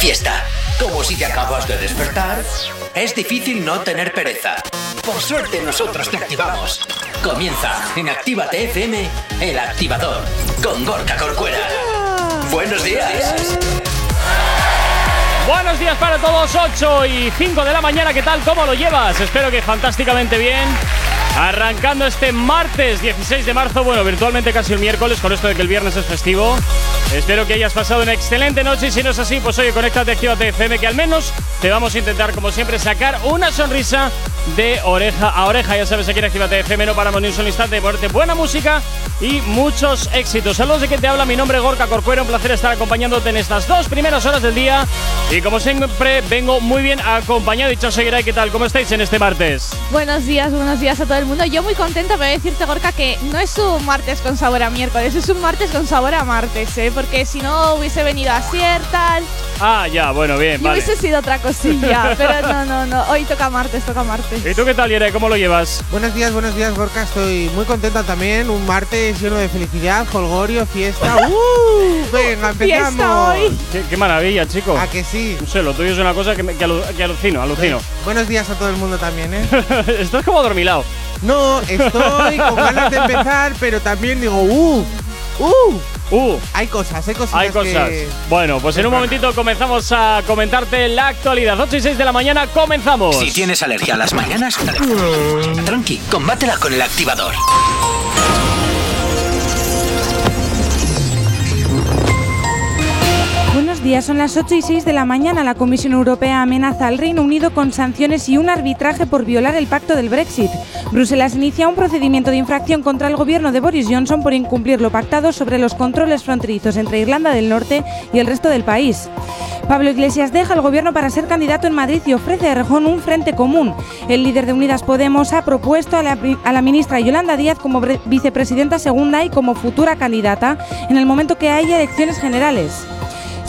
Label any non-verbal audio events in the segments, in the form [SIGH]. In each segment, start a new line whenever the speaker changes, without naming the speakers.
fiesta. Como si te acabas de despertar, es difícil no tener pereza. Por suerte nosotros te activamos. Comienza en Actívate FM, el activador, con Gorka Corcuera. Buenos días.
Buenos días para todos, 8 y 5 de la mañana, ¿qué tal? ¿Cómo lo llevas? Espero que fantásticamente bien. Arrancando este martes 16 de marzo, bueno, virtualmente casi el miércoles, con esto de que el viernes es festivo. Espero que hayas pasado una excelente noche y si no es así, pues oye, conéctate, actívate FM, que al menos te vamos a intentar, como siempre, sacar una sonrisa de oreja a oreja. Ya sabes, aquí en Actívate FM no paramos ni un instante de ponerte buena música y muchos éxitos. Saludos de que te habla, mi nombre es Gorka Corcuero, un placer estar acompañándote en estas dos primeras horas del día. Y como siempre, vengo muy bien acompañado. Dicho seguirá, ¿qué tal? ¿Cómo estáis en este martes?
Buenos días, buenos días a todo el mundo. Yo muy contenta, a decirte, Gorka, que no es un martes con sabor a miércoles, es un martes con sabor a martes, ¿eh? Porque si no hubiese venido a ser tal.
Ah, ya, bueno, bien,
y
vale.
hubiese sido otra cosilla, [LAUGHS] pero no, no, no. Hoy toca martes, toca martes.
¿Y tú qué tal, Yere? ¿Cómo lo llevas?
Buenos días, buenos días, Gorka. Estoy muy contenta también. Un martes lleno de felicidad, holgorio, fiesta. [LAUGHS] ¡Uh! Venga, [LAUGHS]
Fiesta
empezamos.
hoy.
Qué, qué maravilla, chico.
¿A que sí?
No sé, lo tuyo es una cosa que, me- que alu- que alucino, alucino.
Buenos días a todo el mundo también, ¿eh?
Estás como dormilado.
No, estoy con ganas de empezar, pero también digo, ¡uh! ¡uh!
Uh,
Hay cosas, hay cosas.
hay cosas. Bueno, pues en un momentito comenzamos a comentarte la actualidad. 8 y 6 de la mañana, comenzamos.
Si tienes alergia a las mañanas, tranqui, combátela con el activador.
Días, son las 8 y 6 de la mañana. La Comisión Europea amenaza al Reino Unido con sanciones y un arbitraje por violar el pacto del Brexit. Bruselas inicia un procedimiento de infracción contra el gobierno de Boris Johnson por incumplir lo pactado sobre los controles fronterizos entre Irlanda del Norte y el resto del país. Pablo Iglesias deja el gobierno para ser candidato en Madrid y ofrece a Rejón un frente común. El líder de Unidas Podemos ha propuesto a la, a la ministra Yolanda Díaz como vicepresidenta segunda y como futura candidata en el momento que haya elecciones generales.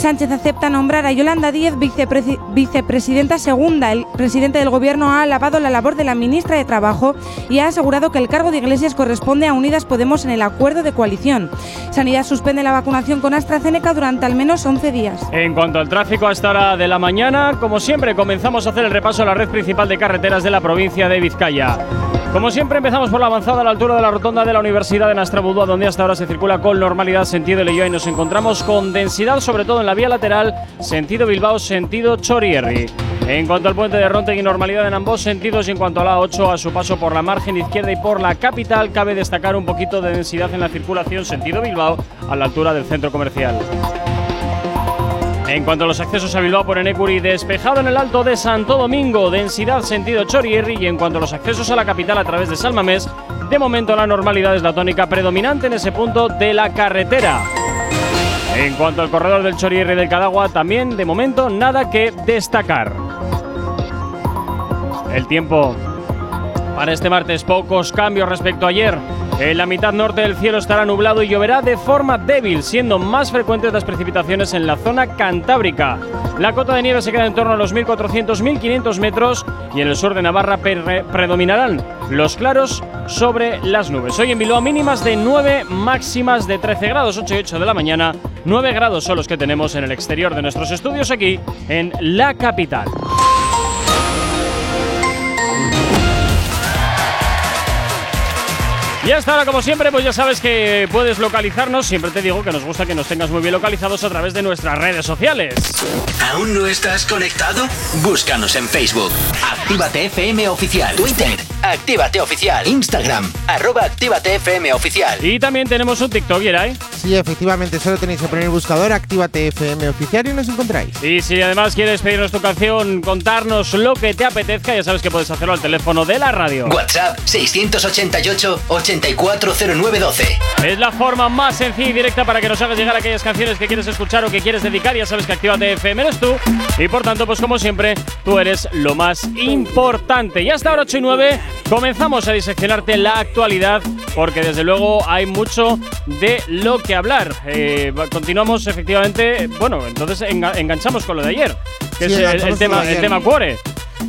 Sánchez acepta nombrar a Yolanda Díez vicepresi- vicepresidenta segunda. El presidente del gobierno ha alabado la labor de la ministra de Trabajo y ha asegurado que el cargo de Iglesias corresponde a Unidas Podemos en el acuerdo de coalición. Sanidad suspende la vacunación con AstraZeneca durante al menos 11 días.
En cuanto al tráfico a esta hora de la mañana, como siempre comenzamos a hacer el repaso a la red principal de carreteras de la provincia de Vizcaya. Como siempre empezamos por la avanzada a la altura de la rotonda de la Universidad de Nastrabudúa, donde hasta ahora se circula con normalidad sentido Leyoa y nos encontramos con densidad sobre todo en la vía lateral sentido Bilbao, sentido Chorierri. En cuanto al puente de Rontegui, normalidad en ambos sentidos y en cuanto a la 8 a su paso por la margen izquierda y por la capital, cabe destacar un poquito de densidad en la circulación sentido Bilbao a la altura del centro comercial. En cuanto a los accesos a Bilbao por Enecuri, despejado en el Alto de Santo Domingo, densidad sentido Chorierri y en cuanto a los accesos a la capital a través de Salmamés, de momento la normalidad es la tónica predominante en ese punto de la carretera. En cuanto al corredor del Chorierri del Cadagua, también de momento nada que destacar. El tiempo para este martes, pocos cambios respecto a ayer. En la mitad norte del cielo estará nublado y lloverá de forma débil, siendo más frecuentes las precipitaciones en la zona cantábrica. La cota de nieve se queda en torno a los 1.400-1.500 metros y en el sur de Navarra pre- predominarán los claros sobre las nubes. Hoy en Bilbao mínimas de 9, máximas de 13 grados, 8 y 8 de la mañana. 9 grados son los que tenemos en el exterior de nuestros estudios aquí en la capital. Y hasta ahora, como siempre, pues ya sabes que puedes localizarnos. Siempre te digo que nos gusta que nos tengas muy bien localizados a través de nuestras redes sociales.
¿Aún no estás conectado? Búscanos en Facebook. Actívate FM Oficial. Twitter. Actívate Oficial. Instagram. Arroba Actívate FM Oficial.
Y también tenemos un TikTok, Yeray.
Sí, efectivamente, solo tenéis que poner el buscador, actívate FM oficial y nos encontráis.
Y si además quieres pedirnos tu canción, contarnos lo que te apetezca, ya sabes que puedes hacerlo al teléfono de la radio.
WhatsApp 688-840912.
Es la forma más sencilla y directa para que nos hagas llegar aquellas canciones que quieres escuchar o que quieres dedicar. Ya sabes que Actívate FM eres tú. Y por tanto, pues como siempre, tú eres lo más importante. Y hasta ahora 8 y 9 comenzamos a diseccionarte la actualidad porque desde luego hay mucho de lo que hablar. Eh, continuamos efectivamente, bueno, entonces enga- enganchamos con lo de ayer, que
Sí,
es el- el, tema, el tema cuore.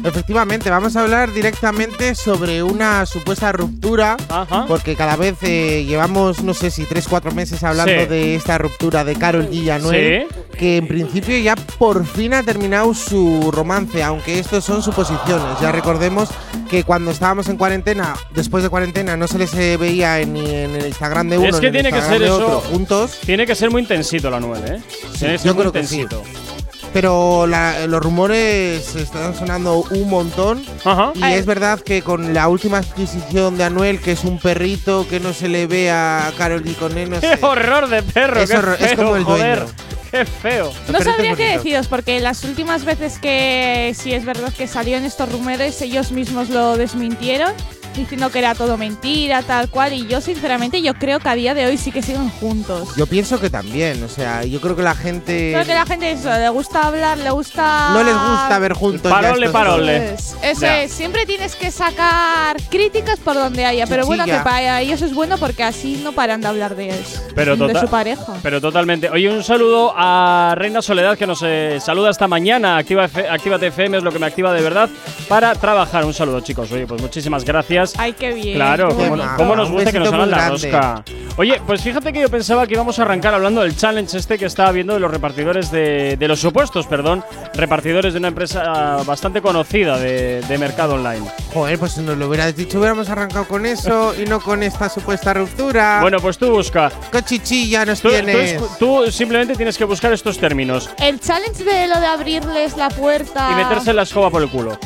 Efectivamente, vamos a hablar directamente sobre una supuesta ruptura,
Ajá.
porque cada vez eh, llevamos, no sé si tres, cuatro meses hablando
Sí.
de esta ruptura de Carol y Anuel, que en principio ya por fin ha terminado su romance, aunque esto son suposiciones. Ya recordemos que cuando estábamos en cuarentena, después de cuarentena, no se les eh, veía ni en el Instagram de uno
Es que
ni en el
tiene que
Instagram
ser
de
eso.
otro juntos.
Tiene que ser muy intensito la 9, ¿eh? Tiene que ser
yo
muy
creo que sí.
intensito.
Pero la- los rumores están sonando un montón.
Ajá.
Y
Ay.
es verdad que con la última adquisición de Anuel, que es un perrito que no se le ve a Carol G con él, no [LAUGHS] sé.
¡Qué horror de perro!
Es
qué
horror- es
feo,
como el
joder.
dueño.
¡Qué feo!
No sabría
es
qué deciros, porque las últimas veces que sí es verdad que salieron estos rumores, ellos mismos lo desmintieron, diciendo que era todo mentira, tal cual, y yo sinceramente yo creo que a día de hoy sí que siguen juntos.
Yo pienso que también, o sea, yo creo que la gente
Creo que la gente eso, le gusta hablar, le gusta...
no les gusta ver juntos.
Parole, parole.
dos.
Eso
Ya.
es, siempre tienes que sacar críticas por donde haya, pero bueno, que para ellos es bueno porque así no paran de hablar de, eso,
Pero
de su pareja.
Pero totalmente. Oye, un saludo a Reina Soledad que nos eh, saluda esta mañana. Activa F- Actívate FM es lo que me activa de verdad para trabajar. Un saludo, chicos. Oye, pues muchísimas gracias.
Ay, qué bien.
Claro,
qué
cómo,
maja.
nos gusta que nos hagan la rosca. Oye, pues fíjate que yo pensaba que íbamos a arrancar hablando del challenge este que estaba viendo de los repartidores de, de los supuestos, perdón, repartidores de una empresa bastante conocida de, de mercado online.
Joder, pues si nos lo hubieras dicho, hubiéramos arrancado con eso y no con esta supuesta ruptura.
Bueno, pues tú busca.
¿Qué chichilla nos
Tú, tú
tienes?
escu- tú simplemente tienes que buscar estos términos
El challenge de lo de abrirles la puerta.
y meterse la escoba por el culo.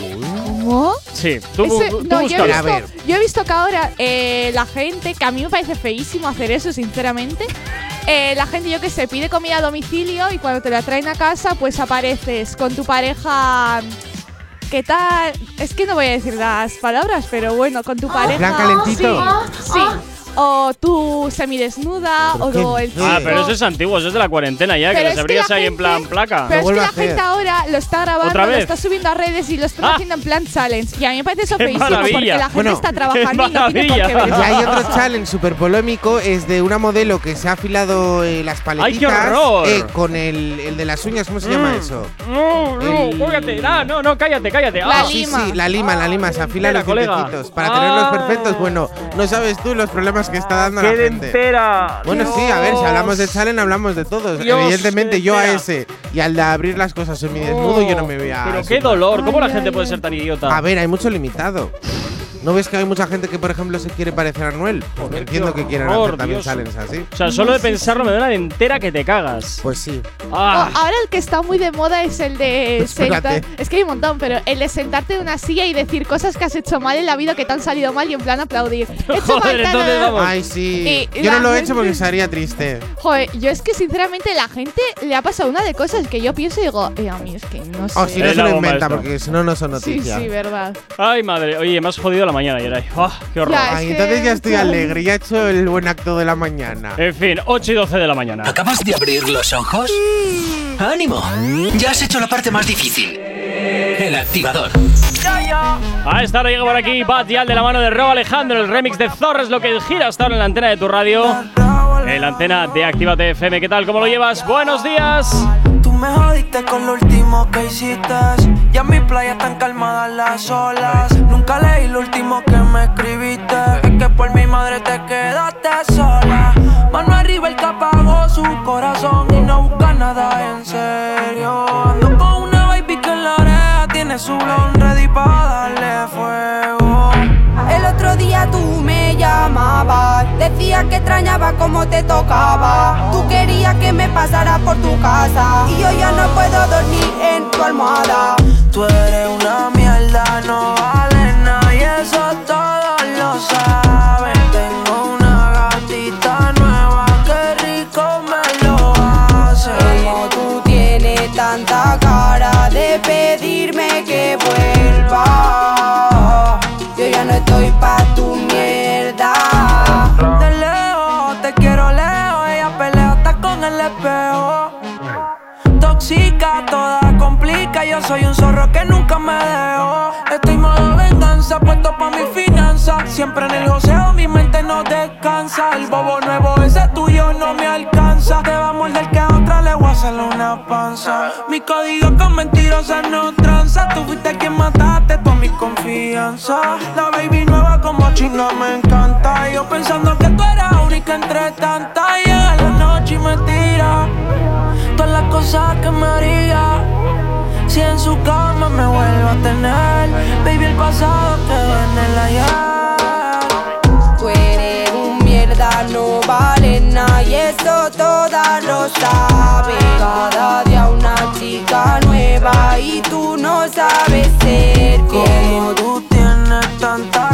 ¿Cómo?
Sí, tú,
Ese-
tú
no, yo he,
búscalo.
A ver.
visto, yo he visto que ahora eh, la gente, que a mí me parece feísimo hacer eso, sinceramente. eh, la gente, yo que sé, pide comida a domicilio y cuando te la traen a casa, pues apareces con tu pareja. ¿Qué tal? Es que no voy a decir las palabras, pero bueno, con tu pareja.
plan calentito.
Sí, sí. O tú semidesnuda, o el
Sí.
Ah,
chico.
pero eso es antiguo, eso es de la cuarentena ya, que
Pero que
abrías
la
ahí en plan placa.
Pero es que la
hacer.
gente ahora lo está grabando,
¿Otra
lo está subiendo a redes y lo está
Ah.
haciendo en plan challenge. Y a mí me parece eso [LAUGHS]
¡Qué
feísimo porque la gente
Bueno,
está [LAUGHS] trabajando y no tiene por qué ver
Y hay otro challenge súper polémico, es de una modelo que se ha afilado eh, las paletitas
¡Ay, qué horror!
eh, con el, el de las uñas, ¿cómo se llama
Mm.
eso?
No, no,
El-
cállate, no, no, no, cállate, cállate.
La
Ah,
Sí,
lima.
sí, la lima, la lima, se afila
Espera,
los
colega.
dientecitos para tenerlos
Ah.
perfectos. Bueno, no sabes tú los problemas que está dando a
¡Qué
la gente.
dentera!
Bueno, sí, a ver, si hablamos de challenge, hablamos de todos.
Dios,
Evidentemente,
qué
yo a ese y al de abrir las cosas en mi desnudo, yo no me voy a.
Pero qué
sumar.
dolor, ¿cómo la gente
ay,
puede
ay.
ser tan idiota?
A ver, hay mucho limitado. ¿No ves que hay mucha gente que, por ejemplo, se quiere parecer a? Pues
Joder,
entiendo que
horror,
hacer también challenges así.
O sea, solo de pensarlo me da una dentera que te cagas.
Pues sí.
Ah,
Oh, ahora el que está muy de moda es el de sentar. Es que hay un montón, pero el de sentarte en una silla y decir cosas que has hecho mal en la vida que te han salido mal y en plan aplaudir. [LAUGHS] He
Joder, entonces vamos.
Ay, sí.
Y
Yo no lo he hecho porque estaría triste.
Joder, yo es que sinceramente la gente le ha pasado una de cosas que yo pienso y digo, eh, a mí es que no sé.
O si no se lo inventa,
esto.
porque si no, no son
sí,
noticias.
sí, verdad.
Ay, madre. Oye, me has jodido la mañana, Yeray. Ah, qué horror.
Ya,
Ay, entonces ya estoy alegre, ya he hecho el buen acto de la mañana.
En fin, 8 y 12 de la mañana.
¿Acabas de abrir los ojos? ¡Ánimo! Ya has hecho la parte más difícil. El activador.
A esta hora llega por aquí Bad Yal de la mano de Rob Alejandro, el remix de Zorro es lo que gira hasta ahora en la antena de tu radio. En la antena de Actívate FM, ¿qué tal? ¿Cómo lo llevas? Buenos días.
Tú me jodiste con lo último que hiciste. Ya en mi playa están calmadas las olas. Nunca leí lo último que me escribiste. Es que por mi madre te quedaste sola. Mano arriba el que apagó su corazón y no busca nada en serio. Ando con una baby que en la oreja tiene su blon ready para darle fuego.
Tú me llamabas, decías que extrañaba cómo te tocaba. Tú querías que me pasara por tu casa y yo ya no puedo dormir en tu almohada.
Tú eres una mierda, no vale nada y eso todos Toda complica, yo soy un zorro que nunca me dejo. Estoy modo venganza, puesto pa' mi finanza. Siempre en el joseo mi mente no descansa. El bobo nuevo ese tuyo no me alcanza. Te va a morder que a otra le voy a hacer una panza. Mi código con mentirosas no tranza. Tú fuiste quien mataste toda mi confianza. La baby nueva como chinga me encanta. Yo pensando que tú eras única entre tantas. Llega la noche y me tira las cosas que me haría. Si en su cama me vuelvo a tener, baby, el pasado quedó en el ayer.
Tú eres un mierda, no vale nada y eso todas lo saben. Cada día una chica nueva y tú no sabes ser
Como tú tienes tanta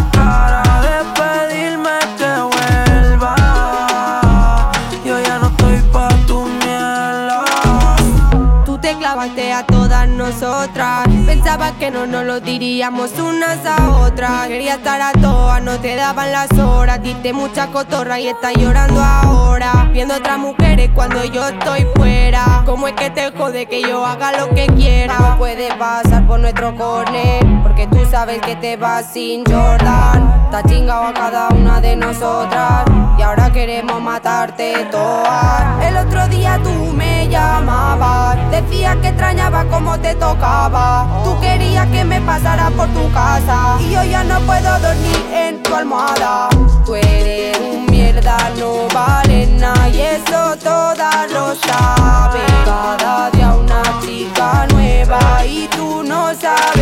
Pensaba que no nos lo diríamos unas a otras. Quería estar a todas, no te daban las horas. Diste mucha cotorra y estás llorando ahora. Viendo otras mujeres cuando yo estoy fuera. ¿Cómo es que te jode que yo haga lo que quiera? No puede pasar por nuestro corner. Porque tú sabes que te vas sin Jordan. Está chingado a cada una de nosotras. Y ahora queremos matarte todas. El otro día tú me llamabas. Decías que extrañaba cómo te tocaba. Querías que me pasara por tu casa. Y yo ya no puedo dormir en tu almohada. Tú eres un mierda, no vale nada. Y eso todas lo saben. Cada día una chica nueva. Y tú no sabes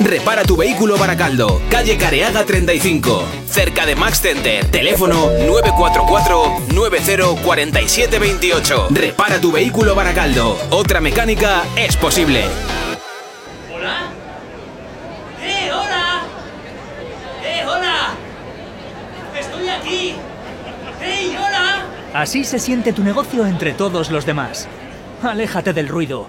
Repara tu vehículo Baracaldo, calle Careaga 35, cerca de Max Center. Teléfono 944-904728. Repara tu vehículo Baracaldo. Otra mecánica es posible.
¿Hola? ¡Eh, hola!
¡Eh, hola! ¡Estoy aquí! ¡Hey, hola!
Así se siente tu negocio entre todos los demás. Aléjate del ruido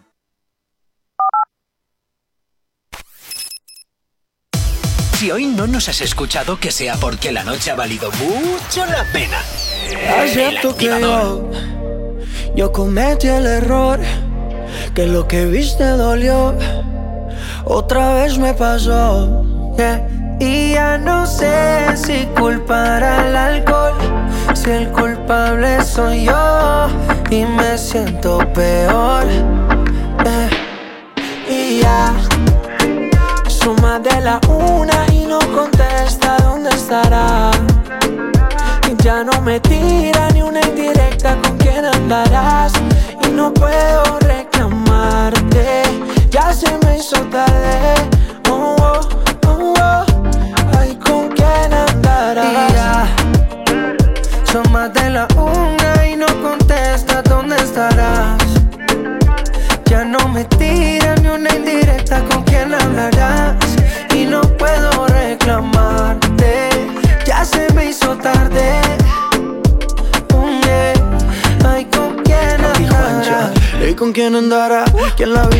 Si hoy no nos has escuchado, que sea porque la noche ha valido mucho la pena.
Acepto que yo, yo cometí el error, que lo que viste dolió, otra vez me pasó. yeah. Y ya no sé si culpar al alcohol, si el culpable soy yo y me siento peor. yeah. Y ya son más de la una y no contesta dónde estará. Y ya no me tira ni una indirecta con quién andarás. Y no puedo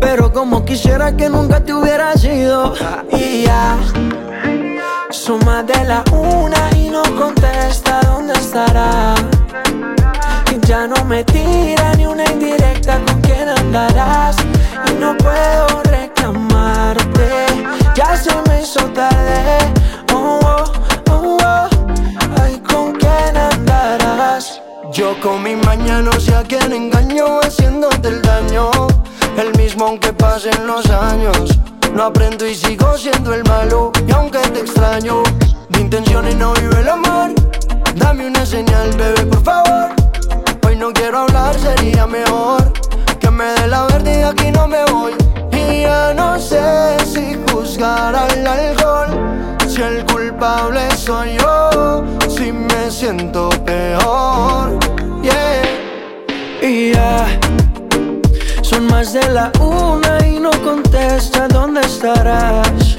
pero como quisiera que nunca te hubiera sido.
Y ya más de la una y no contesta dónde estará. Y ya no me tira ni una indirecta con quién andarás. Y no puedo reclamarte Ya se me hizo tarde
Yo con mi mañana no sé a quién engaño haciéndote el daño. El mismo aunque pasen los años. No aprendo y sigo siendo el malo Y aunque te extraño. De intenciones no vive el amor. Dame una señal, bebé, por favor. Hoy no quiero hablar, sería mejor Que me dé la verde y aquí no me voy No sé si juzgar al alcohol Si el culpable soy yo Si me siento peor. Yeah.
Y ya Son más de la una y no contesta dónde estarás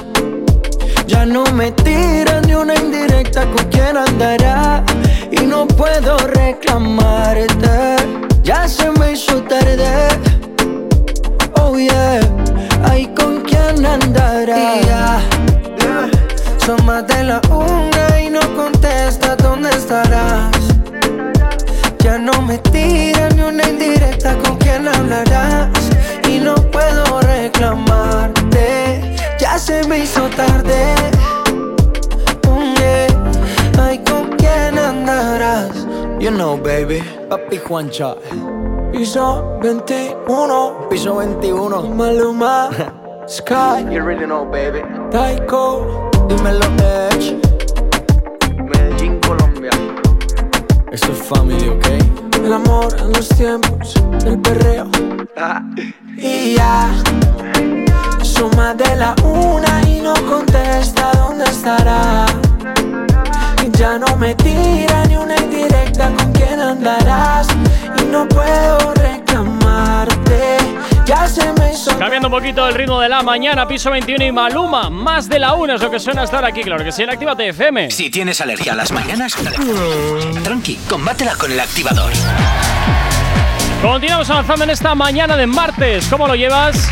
Ya no me tiran ni una indirecta con quién andará Y no puedo reclamarte Ya se me hizo tarde. Oh yeah Ay, ¿con quién andará? Y ya Son más de la una y no contesta dónde estarás ya no me tira ni una indirecta con quién hablarás Y no puedo reclamarte Ya se me hizo tarde yeah. Ay, ¿con quién andarás?
You know, baby.
Papi Juancha Piso 21 Piso 21 Maluma [LAUGHS] Sky
You really know, baby.
Taiko
Dímelo, Edge. Medellín, Colombia. Esto es family, ¿ok?
El amor en los tiempos del perreo [LAUGHS] Y ya más de la una y no contesta dónde estará Y ya no me tira ni una indirecta con quién andarás Y no puedo reclamarte Ya se me hizo
Cambiando un poquito el ritmo de la mañana, piso 21 y Maluma. Más de la una es lo que suena estar aquí, claro que sí, en Actívate FM.
Si tienes alergia a las mañanas, tranqui, combátela con el activador.
Continuamos avanzando en esta mañana de martes. ¿Cómo lo llevas?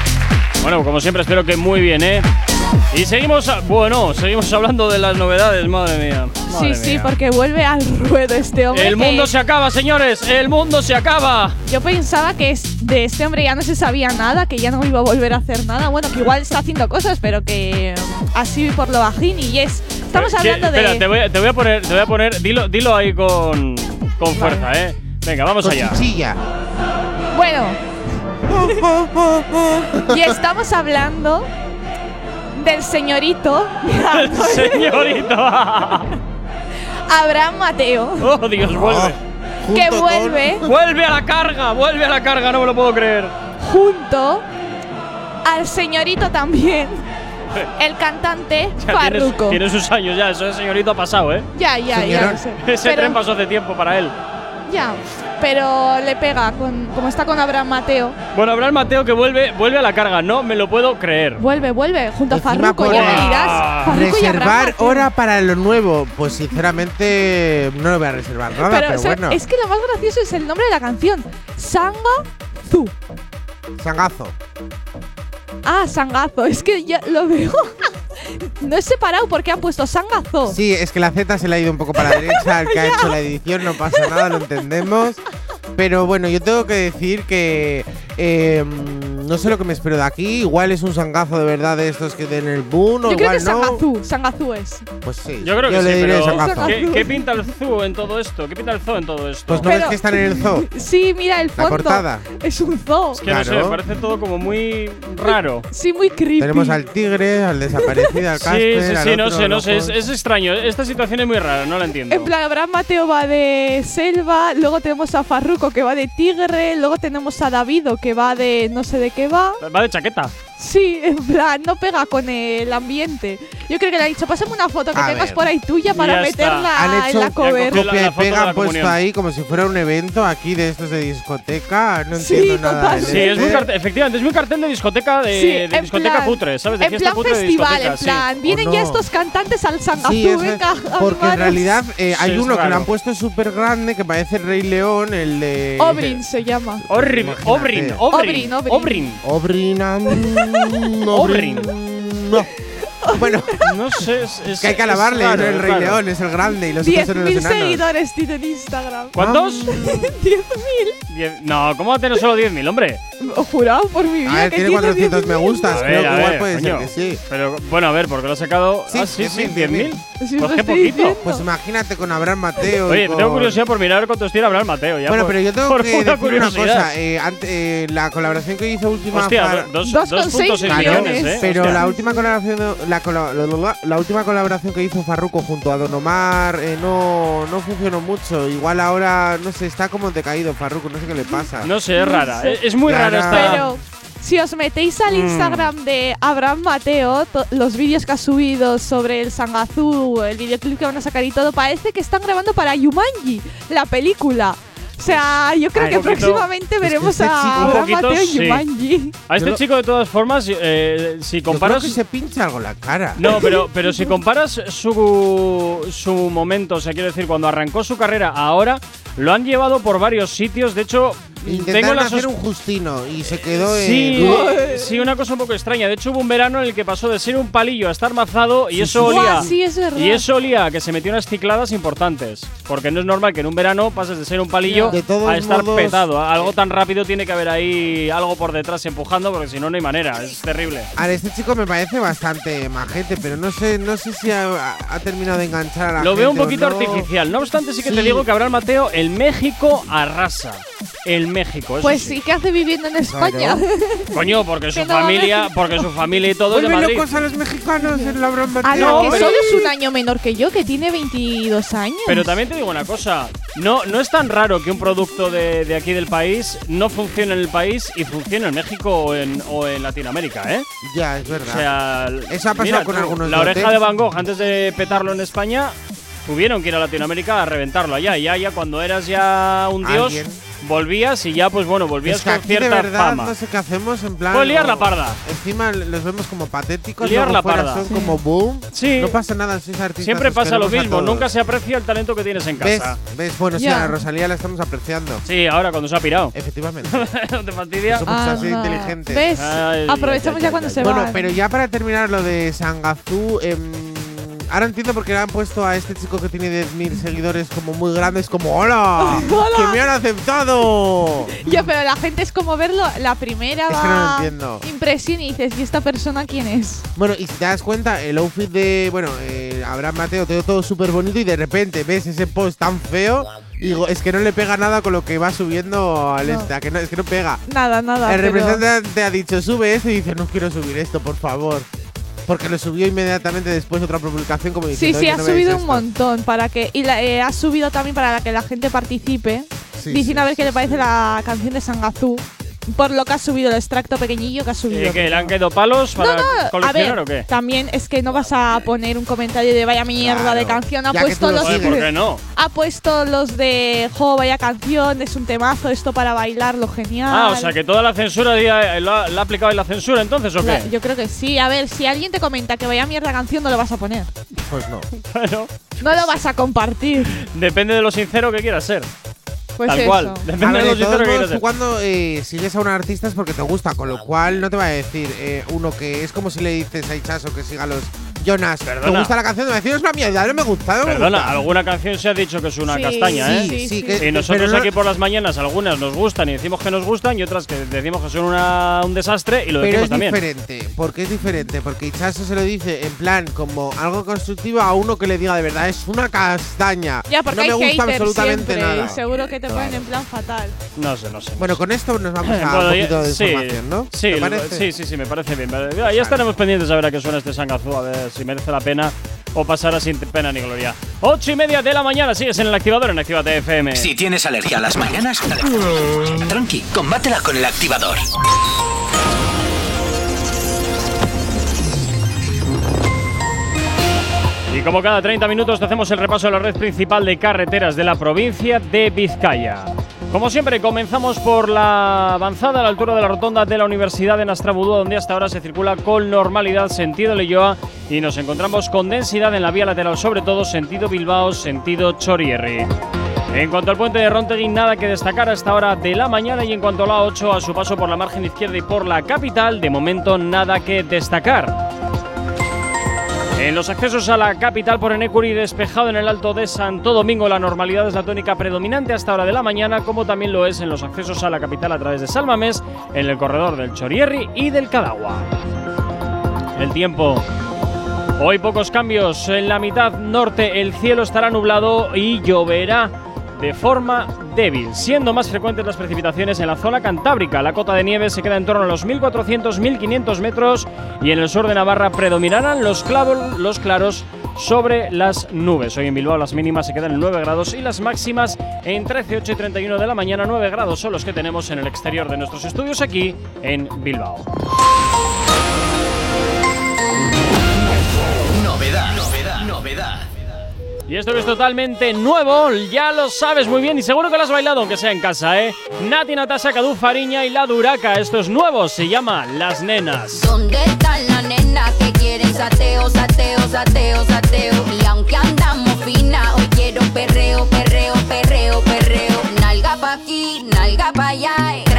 Bueno, como siempre, espero que muy bien, ¿eh? Y seguimos, bueno, seguimos hablando de las novedades, madre mía.
Sí,
madre
sí,
mía.
porque vuelve al ruedo este hombre.
El mundo se acaba, señores. El mundo se acaba.
Yo pensaba que de este hombre ya no se sabía nada, que ya no iba a volver a hacer nada. Bueno, que igual está haciendo cosas, pero que mm, así por lo bajín. Y es Estamos
¿Qué?
hablando de.
Espera, te voy, a- te voy a poner, te voy a poner, dilo, dilo ahí con, con fuerza, ¿eh? Venga, vamos
Con
allá.
chichilla.
Bueno. [LAUGHS] y estamos hablando del señorito. [LAUGHS]
Señorito.
Abraham Mateo.
Oh, Dios, vuelve.
que
junto
vuelve
Vuelve a la carga, vuelve a la carga, no me lo puedo creer.
junto al señorito también. [LAUGHS] El cantante
tiene,
Farruko.
tiene sus años ya, eso es señorito ha pasado, ¿eh?
Ya, ya, ya.
Ese
Pero-
tren pasó hace tiempo para él.
Ya, pero le pega, con, como está con Abraham Mateo.
Bueno, Abraham Mateo que vuelve, vuelve a la carga, no me lo puedo creer.
Vuelve, vuelve, junto a Farruko,
pone-
ya me dirás. Farruko y Abraham
Reservar
Mateo.
hora para lo nuevo. Pues sinceramente no lo voy a reservar nada,
Pero,
pero,
o sea,
bueno.
es que lo más gracioso es el nombre de la canción. Sanga Zu.
Sangazo.
Ah, Sangazo. Es que ya lo veo. [LAUGHS] no es separado porque han puesto Sangazo.
Sí, es que la Z se le ha ido un poco para la derecha al [LAUGHS] que ha hecho la edición, no pasa nada, lo entendemos. Pero bueno, yo tengo que decir que eh, no sé lo que me espero de aquí. Igual es un sangazo de verdad de estos que den el boom, o
Yo creo que es
no.
Sangazú. Sangazú es.
Pues sí.
Yo creo que
le
sí,
diré
pero
sangazo.
¿qué, qué pinta el zoo en todo esto? ¿Qué pinta el zoo en todo esto?
Pues no
Pero-
ves que están en el zoo. [LAUGHS]
Sí, mira el
La
fondo.
portada.
Es un zoo.
Es que no sé,
Claro.
me parece todo como muy raro.
Sí, muy creepy.
Tenemos al tigre, al desaparecido, al [LAUGHS]
Sí,
Casper.
sí,
al
sí, no sé, no sé, es, extraño. Esta situación es muy rara, no la entiendo.
En plan, Abraham Mateo va de selva, luego tenemos a Farruko que va de tigre, luego tenemos a Davido que va de no sé de qué va.
Va de chaqueta.
Sí, en plan, no pega con el ambiente. Yo creo que le ha dicho, pásame una foto que
A
tengas
ver.
por ahí tuya para
Ya está.
meterla
Han
en la cover.
cogido
copia
la
y
foto de
pega
la
han puesto
comunión.
ahí como si fuera un evento aquí de estos de discoteca. No
Sí,
entiendo nada.
total.
del
Sí, es muy
este.
cartel, efectivamente, es muy cartel de discoteca de,
Sí,
de
en
discoteca
plan-
cutre, ¿sabes? De
en
fiesta
plan
cutre de
festival,
discoteca,
en
sí.
plan, vienen
¿O
ya
no?
estos cantantes al Sangazú,
Sí, eso es,
venga,
porque en realidad eh, hay
es
uno que
raro.
le han puesto súper grande que parece el Rey León, el de.
Obrin se llama.
Obrin, Obrin,
Obrin, Obrin.
Obrin.
Obrin.
Obrin.
No. [LAUGHS] Bueno,
No sé, es, es
que hay que
es
alabarle,
raro,
no el
es
Rey
raro.
León, es el grande y los otros son los
10.000
enanos.
seguidores tiene en Instagram.
¿Cuántos? [LAUGHS]
10.000.
Diez- No, ¿cómo va a tener solo 10.000, hombre?
He jurado por mi vida
A ver,
que
tiene 400 me
10.000.
gustas,
a
igual
ver,
puede
coño.
ser que sí.
Pero, bueno, a ver, porque lo ha sacado.
Sí,
ah, sí, sí,
10.000,
10.000.
Sí,
Pues
lo
qué poquito.
diciendo.
Pues imagínate con Abraham Mateo.
Oye,
con-
tengo curiosidad por mirar cuánto estira hablar Mateo. Ya
Bueno,
por-
pero yo tengo
por
que decir una
curiosidad.
cosa. eh, ante- eh, la colaboración que hizo última
Hostia,
para-
dos-
Dos con
2.6
seis
millones. ¿eh?
Pero la última colaboración la, cola- la- la- la última colaboración que hizo Farruko junto a Don Omar eh, no, no funcionó mucho. Igual ahora, no sé, está como decaído Farruko, no sé qué le pasa.
No sé, es
No
rara.
sé.
Es, es muy rara
ya.
esta.
Pero si os metéis al
Mm.
Instagram de Abraham Mateo, los vídeos que ha subido sobre el Sangazú, el videoclip que van a sacar y todo, parece que están grabando para Yumanji, la película. O sea, yo creo
Ay,
que
poquito-
próximamente
que
veremos
este
a
un
Abraham
poquito,
Mateo
sí.
Yumanji.
A este chico, de todas formas, eh, si
Yo creo
comparas.
que se pincha algo la cara.
No, pero, [LAUGHS] pero si comparas su, su momento, o sea, quiero decir, cuando arrancó su carrera ahora, lo han llevado por varios sitios. De hecho, tengo
Intentaron
la
hacer un Justino y se quedó
Sí,
en.
sí, una cosa un poco extraña. De hecho, hubo un verano en el que pasó de ser un palillo a estar mazado y eso
sí.
olía.
Buah, sí, es verdad.
Y eso olía a que se metió unas cicladas importantes. Porque no es normal que en un verano pases de ser un palillo a estar
modos-
petado. Algo tan rápido tiene que haber ahí algo por detrás empujando, porque si no, no hay manera. Es terrible.
A ver, este chico me parece bastante majete, pero no sé, no sé si ha, ha terminado de enganchar a la
Lo veo un poquito
no.
artificial. No obstante, sí que te digo que Abraham Mateo, el México arrasa. El México, eso
Pues
sí.
sí, ¿qué hace viviendo en España? [LAUGHS]
Coño, porque su
Que no va a
familia, porque su familia y todo es de
Vuelve
Madrid.
locos a los mexicanos en la broma.
A
No,
la que
pero-
solo es un año menor que yo, que tiene 22 años.
Pero también te digo una cosa, no, no es tan raro que un producto de, de aquí del país no funcione en el país y funcione en México o en, o en Latinoamérica, ¿eh?
Ya, es verdad.
O sea,
Eso ha pasado
mira
con algunos
La oreja
lotes.
de Van Gogh, antes de petarlo en España, tuvieron que ir a Latinoamérica a reventarlo allá. Y ya, ya cuando eras ya un dios,
Alguien.
volvías y ya, pues bueno, volvías
es que
con
aquí de
cierta
verdad
fama.
no sé qué hacemos en plan.
Pues liar
o-
la parda.
Encima los vemos como patéticos.
Liar
luego
la
fuera
parda.
Son
Sí.
como boom.
Sí.
No pasa nada, sois artistas.
Siempre pasa lo mismo, nunca se aprecia el talento que tienes en
¿Ves?
casa.
¿Ves? Bueno, sí,
Ya.
a Rosalía la estamos apreciando.
Sí, ahora cuando se ha pirado.
Efectivamente. [LAUGHS]
¿No te fastidia?
Somos así inteligentes.
¿Ves?
Ay,
Aprovechamos
ay,
ya
ay,
cuando
ay,
se va.
Bueno, pero ya para terminar lo de Sangazú, em, Ahora entiendo por qué le han puesto a este chico que tiene 10.000 seguidores como muy grandes, como ¡Hola! [LAUGHS]
¡Hola!
¡Que me han aceptado!
Ya, pero la gente es como verlo la primera
Es que no lo entiendo.
impresión y dices, ¿y esta persona quién es?
Bueno, y si te das cuenta, el outfit de, bueno, eh, Abraham Mateo, todo, todo súper bonito y de repente ves ese post tan feo y digo, es que no le pega nada con lo que va subiendo al
No.
esta, que no, es que no pega.
Nada, nada.
el
pero-
representante ha dicho, sube esto y dice, no quiero subir esto, por favor. Porque lo subió inmediatamente después de otra publicación como
Sí,
diciendo,
sí,
"Oye,
ha
no
subido un
esto".
montón para que y la- eh, ha subido también para que la gente participe,
Sí,
diciendo
sí,
a ver qué le parece la canción de Sangazú, por lo que ha subido el extracto pequeñillo que ha subido.
¿Y que le han quedado palos para
No, no, a
coleccionar
ver,
o qué?
también es que no vas a poner un comentario de vaya mierda de canción. Ha puesto
lo
los
¿por qué no?
ha puesto los de jo vaya canción, es un temazo, esto para bailarlo genial.
Ah, o sea que toda la censura eh, lo ha, la ha aplicado en la censura entonces o
La-
qué?
Yo creo que sí. A ver, si alguien te comenta que vaya mierda canción, no lo vas a poner.
Pues no. [LAUGHS]
Bueno,
No lo vas a compartir.
depende de lo sincero que quieras ser.
Pues
Tal
eso.
cual.
A
Depende
ver,
de
todos modos, tú cuando eh, sigues a un artista es porque te gusta, con lo cual no te va a decir eh, uno que es como si le dices a Ichazo que siga los Jonas. ¿Te
Perdona.
gusta la canción? Te a decir, es una mierda, no me gusta, no me
Perdona,
gusta".
alguna canción se ha dicho que es una
Sí,
castaña,
Sí,
¿eh?
sí,
sí,
que-
Y nosotros
pero no-
aquí por las mañanas algunas nos gustan y decimos que nos gustan y otras que decimos que son una- un desastre y lo
Pero
decimos
es
también.
diferente. ¿Por qué es diferente? Porque Ichazo se lo dice en plan como algo constructivo a uno que le diga de verdad, es una castaña.
Ya, porque
no
hay
me gusta
haters
absolutamente
siempre,
nada.
y seguro que te ponen en plan fatal.
No sé, no sé. no
Bueno, con esto nos vamos [LAUGHS] a
Bueno,
un
ya-
poquito de
sí,
información, ¿no?
Sí,
¿Te parece?
sí, sí, sí, me parece bien. Vale, Ya, ya estaremos pendientes a ver a qué suena este Sangazú, a ver si merece la pena o pasará sin pena ni gloria. Ocho y media de la mañana, sigues en el activador en Actívate FM.
Si tienes alergia a las mañanas, tranqui, combátela con el activador.
Y como cada 30 minutos te hacemos el repaso de la red principal de carreteras de la provincia de Vizcaya. Como siempre, comenzamos por la avanzada a la altura de la rotonda de la Universidad de Nastrabudú, donde hasta ahora se circula con normalidad sentido Leyoa y nos encontramos con densidad en la vía lateral, sobre todo sentido Bilbao, sentido Chorierri. En cuanto al puente de Rontegui, nada que destacar a esta hora de la mañana y en cuanto a la 8, a su paso por la margen izquierda y por la capital, de momento nada que destacar. En los accesos a la capital por Enecuri, despejado en el Alto de Santo Domingo, la normalidad es la tónica predominante hasta hora de la mañana, como también lo es en los accesos a la capital a través de Salmamés, en el corredor del Chorierri y del Cadagua. El tiempo. Hoy pocos cambios. En la mitad norte el cielo estará nublado y lloverá de forma débil, siendo más frecuentes las precipitaciones en la zona cantábrica. La cota de nieve se queda en torno a los 1400-1500 metros y en el sur de Navarra predominarán los, clavos- los claros sobre las nubes. Hoy en Bilbao las mínimas se quedan en 9 grados y las máximas en 13, 8 y 31 de la mañana. 9 grados son los que tenemos en el exterior de nuestros estudios aquí en Bilbao. Y esto que es totalmente nuevo, ya lo sabes muy bien y seguro que lo has bailado aunque sea en casa, ¿eh? Nati Natasha, Cadu Fariña y La Duraca, esto es nuevo, se llama Las Nenas.
¿Dónde están las nenas que quieren sateo, sateo, sateo, sateo? Y aunque andamos fina, hoy quiero perreo, perreo, perreo, perreo. Nalga pa' aquí, nalga pa' allá, eh.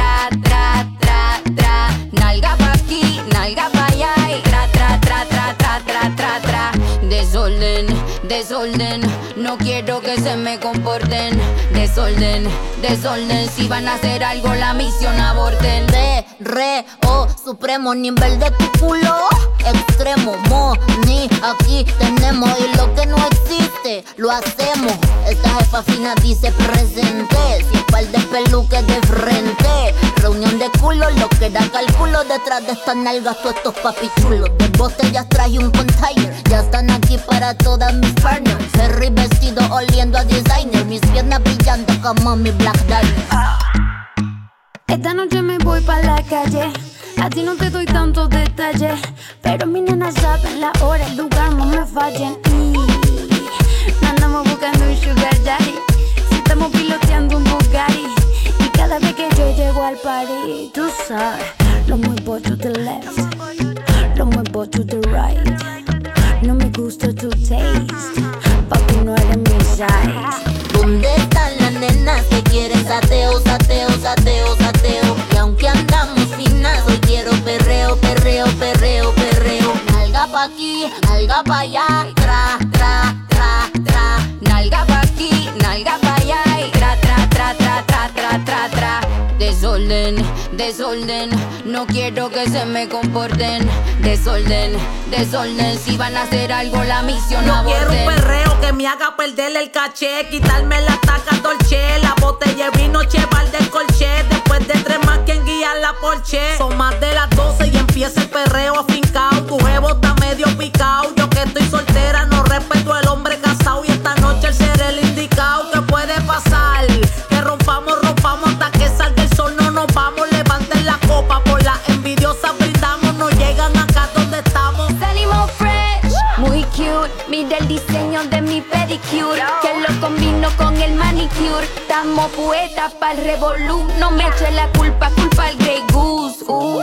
Desorden, no quiero que se me comporten. Desorden, desorden, si van a hacer algo la misión aborten.
Re, re, oh, supremo nivel de tu culo. Extremo, mo, ni aquí tenemos. Y lo que no existe, lo hacemos. Esta jefa fina dice presente. Sin par de peluques de frente. Reunión de culo, lo que da cálculo. Detrás de estas nalgas, todos estos papichulos. De botellas traje un container. Ya están aquí para todas mis partners. Ferry vestido oliendo a designer. Mis piernas brillando como mi Black Diamond.
Esta noche me voy pa' la calle. A ti no te doy tantos detalles. Pero mis nenas saben la hora, el lugar, no me fallen. Y andamos buscando un sugar daddy. Estamos piloteando un Bugatti. Y cada vez que yo llego al party, tú sabes, lo muevo to the left. Lo muevo to the right. No me gusta tu taste, papi no eres mi size.
¿Dónde están las nenas que quieren sateo, sateo, sateo, sateo? Y aunque andamos finas, hoy quiero perreo, perreo, perreo, perreo. Nalga pa' aquí, nalga pa' allá, tra, tra, tra, tra.
Nalga pa Desorden, desorden, no quiero que se me comporten. Desorden, desorden, si van a hacer algo la misión
No
aborten.
quiero un perreo que me haga perder el caché, quitarme la taca dolce, la botella de vino cheval del colche. Después de tres más, quien guía la porche. Son más de las 12 y empieza el perreo afincao. Tu huevo está medio picao. Yo que estoy soltera, no respeto al hombre casado.
Mira el diseño de mi pedicure, que lo combino con el manicure. Estamos poetas para el revolú. No me eche la culpa, culpa al Grey Goose. Uh,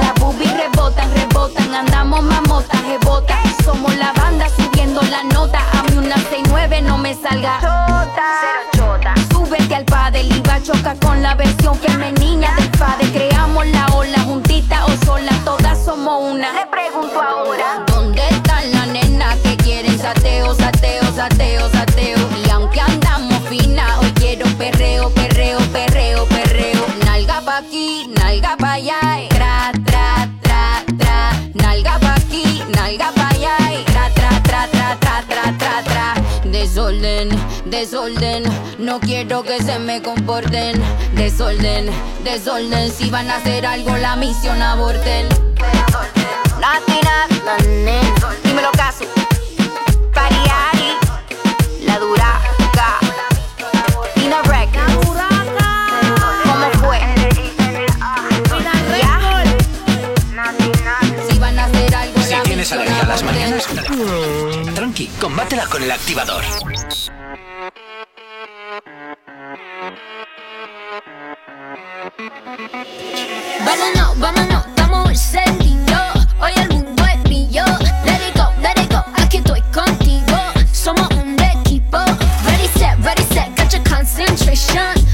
las boobies rebotan, rebotan. Andamos mamotas, rebotan. Somos la banda subiendo la nota. A mí una 6-9 no me salga. Chota. Súbete al padre y va a chocar con la versión femenina del padre. Creamos la ola juntita o sola, todas somos una. Le pregunto ahora.
¿Dónde están las nenas sateo, sateo, sateo, sateo? Y aunque andamos fina, hoy quiero perreo, perreo, perreo, perreo. Nalga pa' aquí, nalga pa' allá. eh. Tra, tra, tra, tra. Nalga pa' aquí, nalga pa' allá. eh. Tra, tra, tra, tra, tra, tra, tra, tra. Desorden, desorden, no quiero que se me comporten. Desorden, desorden, si van a hacer algo la misión aborten.
La nena. Dímelo caso.
Combátela con el activador.
Vámonos, vámonos, estamos. Shot.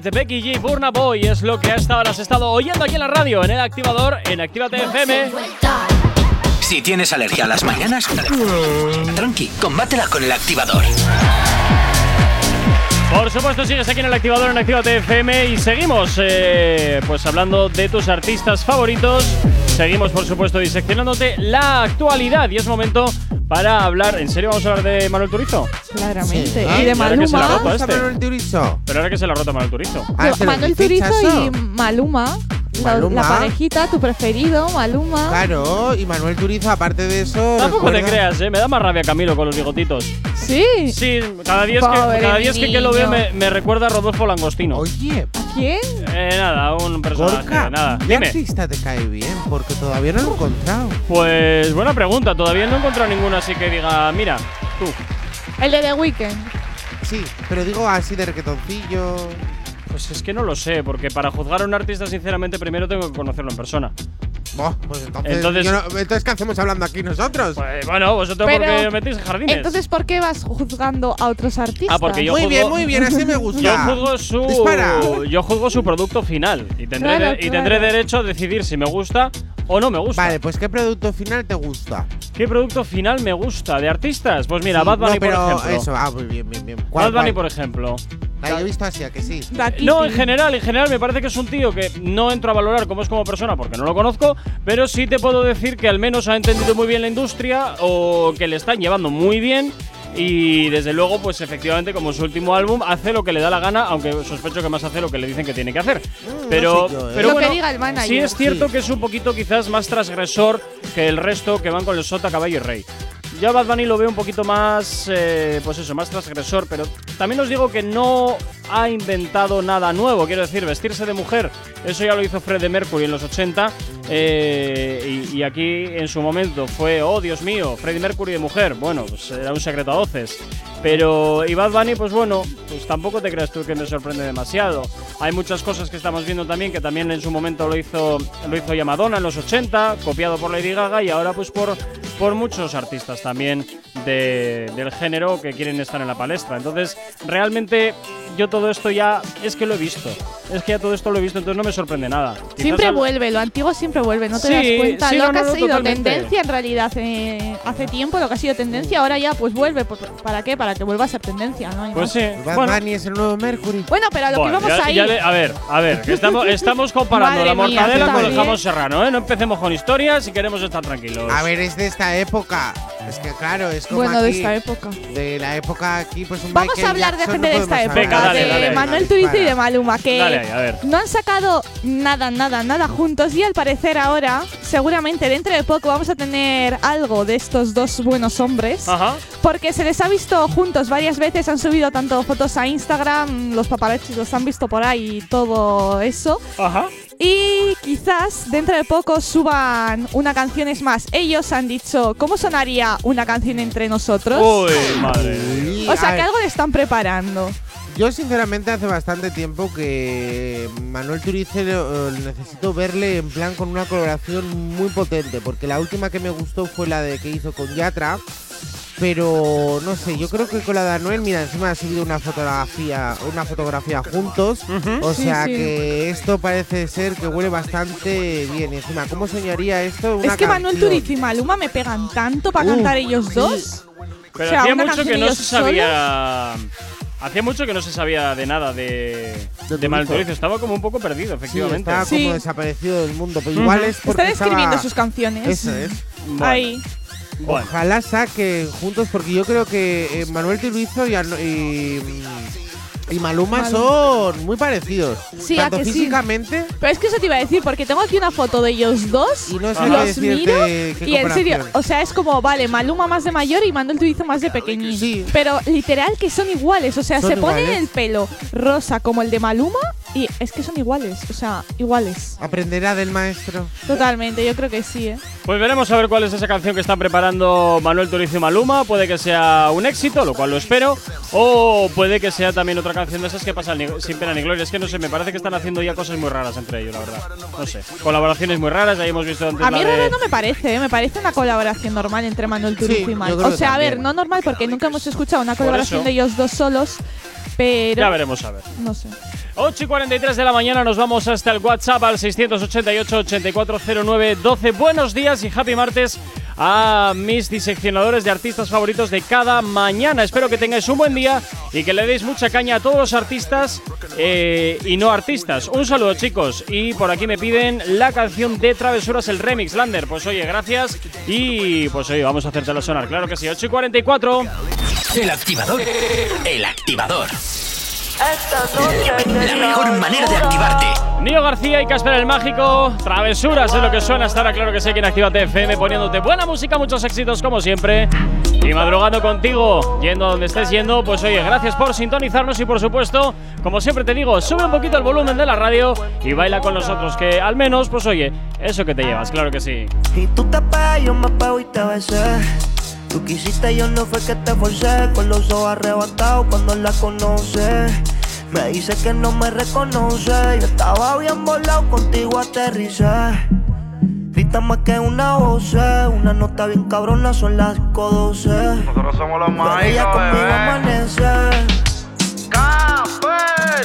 Rotate,
Becky G, Burna Boy es lo que hasta ahora has estado oyendo aquí en la radio, en el activador, en Actívate FM.
Si tienes alergia a las mañanas, tranqui, combátela con el activador.
Por supuesto, sigues aquí en el activador en Actívate FM y seguimos eh, pues hablando de tus artistas favoritos. Seguimos, por supuesto, diseccionándote la actualidad y es momento para hablar. ¿En serio vamos a hablar de Manuel Turizo?
Claramente.
Ah,
y de
ahora que se la ha
Maluma.
roto a este.
Manuel Turizo.
Pero ahora que se la ha roto a Manuel Turizo.
Ah,
Yo-
¿te lo
Manuel Turizo y Maluma. La,
Maluma.
la parejita, tu preferido, Maluma.
Claro, y Manuel Turizo, aparte de eso.
Tampoco te creas, ¿eh? Me da más rabia Camilo con los bigotitos.
Sí.
Sí, cada día, es que,
Pobre
cada día es que, que lo veo me recuerda a Rodolfo Langostino.
Oye,
¿Quién?
Eh, nada, un personaje,
Gorka,
nada.
¿qué
Dime.
artista te cae bien? Porque todavía no lo he encontrado.
Pues buena pregunta, todavía no he encontrado ninguno así que diga, mira, tú.
El de The Weeknd.
Sí, pero digo así de requetoncillo.
Pues es que no lo sé, porque para juzgar a un artista, sinceramente, primero tengo que conocerlo en persona.
Buah, pues entonces,
Entonces-
no- entonces, ¿qué hacemos hablando aquí nosotros?
Pues bueno, vosotros
Pero-
porque os metéis en jardines.
Entonces, ¿por qué vas juzgando a otros artistas?
Ah, porque yo
Muy
juzgo-
bien, muy bien, así me gusta.
Yo juzgo su
Dispara.
yo juzgo su producto final y tendré
Claro,
de- y tendré
claro.
derecho a decidir si me gusta o no me gusta.
Vale, pues ¿qué producto final te gusta?
¿Qué producto final me gusta de artistas? Pues mira,
Sí,
Bad Bunny
no, pero
por ejemplo.
Eso, ah, muy bien, bien, bien.
Bad
¿Cuál,
Bunny
cuál?
por ejemplo.
Ah, yo he visto así, ¿a que sí?
Daquiti.
No, en general, en general me parece que es un tío que no entro a valorar cómo es como persona porque no lo conozco, pero sí te puedo decir que al menos ha entendido muy bien la industria o que le están llevando muy bien y desde luego, pues efectivamente, como su último álbum, hace lo que le da la gana, aunque sospecho que más hace lo que le dicen que tiene que hacer. Pero,
no sé yo, ¿eh?
pero
Lo
bueno,
que diga el manager.
sí es cierto
Sí.
que es un poquito quizás más transgresor que el resto que van con el sota, caballo y rey. Yo a Bad Bunny lo veo un poquito más, eh, pues eso, más transgresor, pero también os digo que no ha inventado nada nuevo. Quiero decir, vestirse de mujer, eso ya lo hizo Freddie Mercury en los 80, eh, y, y aquí en su momento fue, oh Dios mío, Freddie Mercury de mujer. Bueno, pues era un secreto a voces. Pero y Bad Bunny, pues bueno, pues tampoco te creas tú que me sorprende demasiado. Hay muchas cosas que estamos viendo también, que también en su momento lo hizo, lo hizo ya Madonna en los 80, copiado por Lady Gaga, y ahora pues por, por muchos artistas también de- del género que quieren estar en la palestra. Entonces, realmente yo todo esto ya es que lo he visto. Es que ya todo esto lo he visto, entonces no me sorprende nada. Quizás
Siempre
al-
vuelve, lo antiguo siempre vuelve, no te
Sí,
das cuenta.
sí,
lo
no,
que
no,
ha sido
totalmente.
tendencia en realidad eh, hace tiempo, lo que ha sido tendencia, ahora ya pues vuelve. ¿Por- ¿Para qué? Para que vuelva a ser tendencia, ¿no? hay
Pues sí.
Bad
Bueno,
Bunny es el nuevo Mercury.
Bueno, pero a lo
Bueno,
que vamos
ya-
ahí.
ya le- a ver, a ver, que estamos, [LAUGHS] estamos comparando la
mía,
mortadela
está
con el jamón serrano, ¿eh? No empecemos con historias si queremos estar tranquilos.
A ver, es de esta época. Es que claro, es como
bueno, de
aquí,
esta época.
De la época aquí, pues un
Vamos
Michael
a hablar de gente
no
de esta época,
Venga, dale,
de
dale.
Manuel Turizo y de Maluma, que
Dale a ver.
no han sacado nada, nada, nada juntos y al parecer ahora, seguramente dentro de poco vamos a tener algo de estos dos buenos hombres.
Ajá.
Porque se les ha visto juntos varias veces, han subido tanto fotos a Instagram, los paparazzis los han visto por ahí y todo eso.
Ajá.
Y quizás dentro de poco suban una canción es más. Ellos han dicho, ¿cómo sonaría una canción entre nosotros?
Uy, madre.
O sea, que algo le están preparando.
Yo sinceramente hace bastante tiempo que Manuel Turizo eh, necesito verle en plan con una coloración muy potente, porque la última que me gustó fue la de que hizo con Yatra. Pero no sé, yo creo que con la de Anuel, mira, encima ha subido una fotografía, una fotografía juntos. O
Sí,
sea
sí.
que esto parece ser que huele bastante bien. Y encima, ¿cómo soñaría esto? Una
es que Manuel? Turizo y Maluma me pegan tanto para
Uh,
cantar ellos dos.
Pero
O sea,
hacía mucho que no se sabía. Hacía mucho que no se sabía de nada de,
De
de Manuel
Turizo.
Turizo. Estaba como un poco perdido,
Sí,
efectivamente.
estaba
Sí.
como desaparecido del mundo. Pero igual
Ujú.
es porque
Están escribiendo
estaba-
sus canciones.
Eso es.
Bueno,
Ahí.
Bueno.
Ojalá saquen juntos porque yo creo que eh, Manuel Turizo y, y, y Maluma
Maluma.
son muy parecidos.
Sí, ¿a
tanto
que sí?
físicamente
Pero es que eso te iba a decir, porque tengo aquí una foto de ellos dos.
y no sé
Los miro
qué
y en serio, o sea, es como, vale, Maluma más de mayor y Manuel Turizo más de pequeñín.
Sí.
Pero literal que son iguales, o sea,
Son
se pone
iguales.
el pelo rosa como el de Maluma y es que son iguales, o sea, iguales.
Aprenderá del maestro.
Totalmente, yo creo que sí, ¿eh?
Pues veremos a ver cuál es esa canción que están preparando Manuel Turizo y Maluma. Puede que sea un éxito, lo cual lo espero. O puede que sea también otra canción de esas que pasan sin pena ni gloria. Es que no sé, me parece que están haciendo ya cosas muy raras entre ellos, la verdad. No sé. Colaboraciones muy raras, ahí hemos visto antes
A
la
mí
de-
raro no me parece, ¿eh? me parece una colaboración normal entre Manuel Turizo
Sí,
y Maluma. O sea, a ver, no normal porque nunca hemos escuchado una colaboración de ellos dos solos. pero.
Ya veremos a ver.
No sé.
8 y 43 de la mañana nos vamos hasta el WhatsApp al 688-8409-12. Buenos días y happy martes a mis diseccionadores de artistas favoritos de cada mañana. Espero que tengáis un buen día y que le deis mucha caña a todos los artistas eh, y no artistas. Un saludo chicos y por aquí me piden la canción de Travesuras, el remix Lander. Pues oye, gracias y pues oye, vamos a hacértelo sonar. Claro que sí, 8 y 44.
El activador. El activador. La mejor manera de activarte.
Nio García y Casper el Mágico. Travesuras es lo que suena hasta ahora. Claro que sé que en Actívate FM poniéndote buena música, muchos éxitos como siempre. Y madrugando contigo, yendo a donde estés yendo. Pues oye, gracias por sintonizarnos y por supuesto, como siempre te digo, sube un poquito el volumen de la radio y baila con nosotros. Que al menos, pues oye, eso que te llevas, claro que sí.
Y tú te pegas, yo me pego y te besé. Tú quisiste, yo no fue que te forcé. Con los ojos arrebatados cuando la conoce. Me dice que no me reconoce. Yo estaba bien volado, contigo aterricé. Grita más que una voz, una nota bien cabrona, son las 12.
Nosotros somos los
Pero ella conmigo
bebé.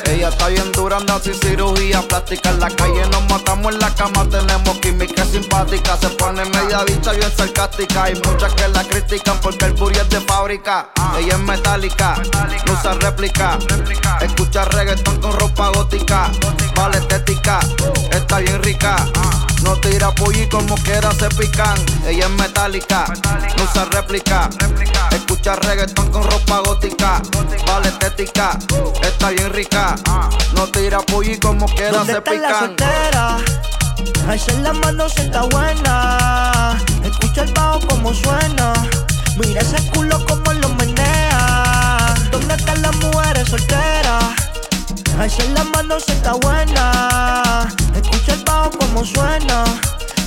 Ella está bien dura, anda sin cirugía plástica. En la calle nos matamos en la cama, tenemos química simpática. Se pone media bicha bien sarcástica. Hay muchas que la critican porque el booty es de fábrica. Ella es metálica, no usa réplica. Escucha reggaetón con ropa gótica. Vale estética, está bien rica. No tira pollo como quiera se pican. Ella es metálica, no usa réplica. Escucha reggaetón con ropa gótica. Vale estética, está bien rica. No tira pollo como quiera
¿Dónde
se
está la
pican.
soltera? Alza la mano si está buena. Escucha el bajo como suena. Mira ese culo como lo menea. ¿Dónde están las mujeres solteras? Alza la mano si está buena. Escucha el bajo como suena.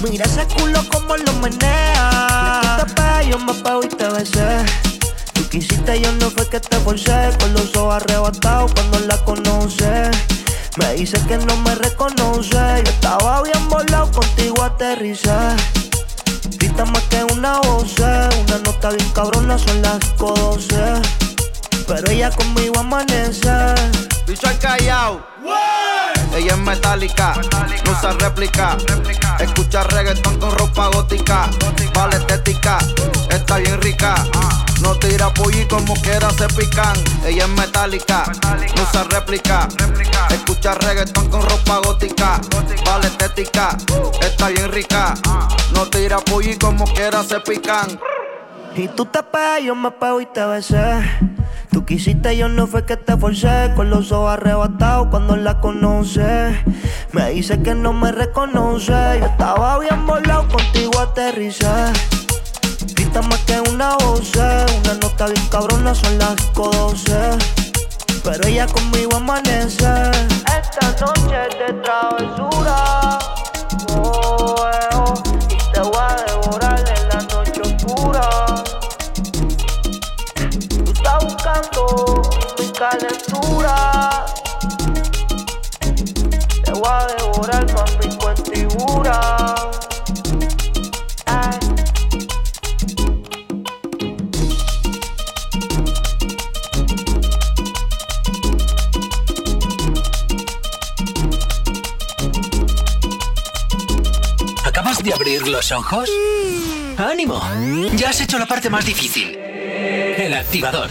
Mira ese culo como lo menea. Y tú te pegas, yo me pego y te besé. Tú quisiste, yo no fue que te forcé. Con los ojos arrebatados cuando la conoce. Me dice que no me reconoce. Yo estaba bien volado, contigo aterricé. Grita más que una voz, una nota bien cabrona, son las 12. Pero ella conmigo amanece.
Bicho al callao. Ella es metálica, no usa réplica. Escucha reggaetón con ropa gótica. Vale estética, está bien rica. No tira pollo como quiera se pican. Ella es metálica, no usa réplica. Escucha reggaetón con ropa gótica. Vale estética, está bien rica. No tira pollo como quiera se pican.
Y tú te pegas, yo me pego y te besé. Tú quisiste, yo no fue que te forcé. Con los ojos arrebatados cuando la conoce. Me dice que no me reconoce. Yo estaba bien volado, contigo aterricé. Grita más que una voz, una nota bien cabrona, son las 12. Pero ella conmigo amanece. Esta noche es de travesura. Oh, eh, oh, y te voy a devorar buscando mi calentura. Te voy a devorar con mi cuentibura.
¿Acabas de abrir los ojos? ¡Ánimo! Ya has hecho la parte más difícil. El activador.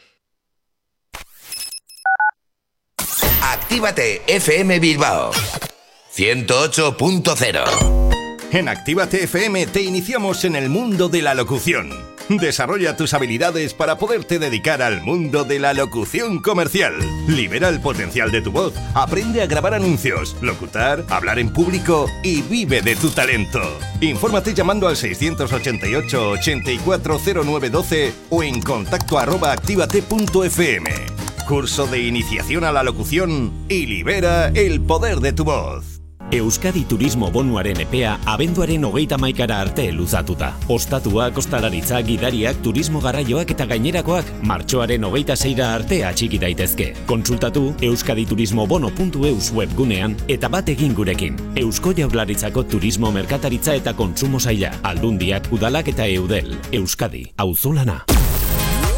Actívate FM Bilbao 108.0
En Actívate FM te iniciamos en el mundo de la locución Desarrolla tus habilidades para poderte dedicar al mundo de la locución comercial. Libera el potencial de tu voz, aprende a grabar anuncios, locutar, hablar en público y vive de tu talento. Infórmate llamando al 688 840912 o en contacto arroba activate.fm. Curso de iniciación a la locución y libera el poder de tu voz.
Euskadi Turismo Bonuaren epea abenduaren hogeita maikara arte luzatuta. Ostatuak, ostalaritza, gidariak, turismo garraioak eta gainerakoak martxoaren hogeita zeira arte atxiki daitezke. Konsultatu euskaditurismobono.eus webgunean eta bat egin gurekin. Eusko jaularitzako turismo merkataritza eta konsumo zaila. Aldundiak, udalak eta eudel. Euskadi, auzolana.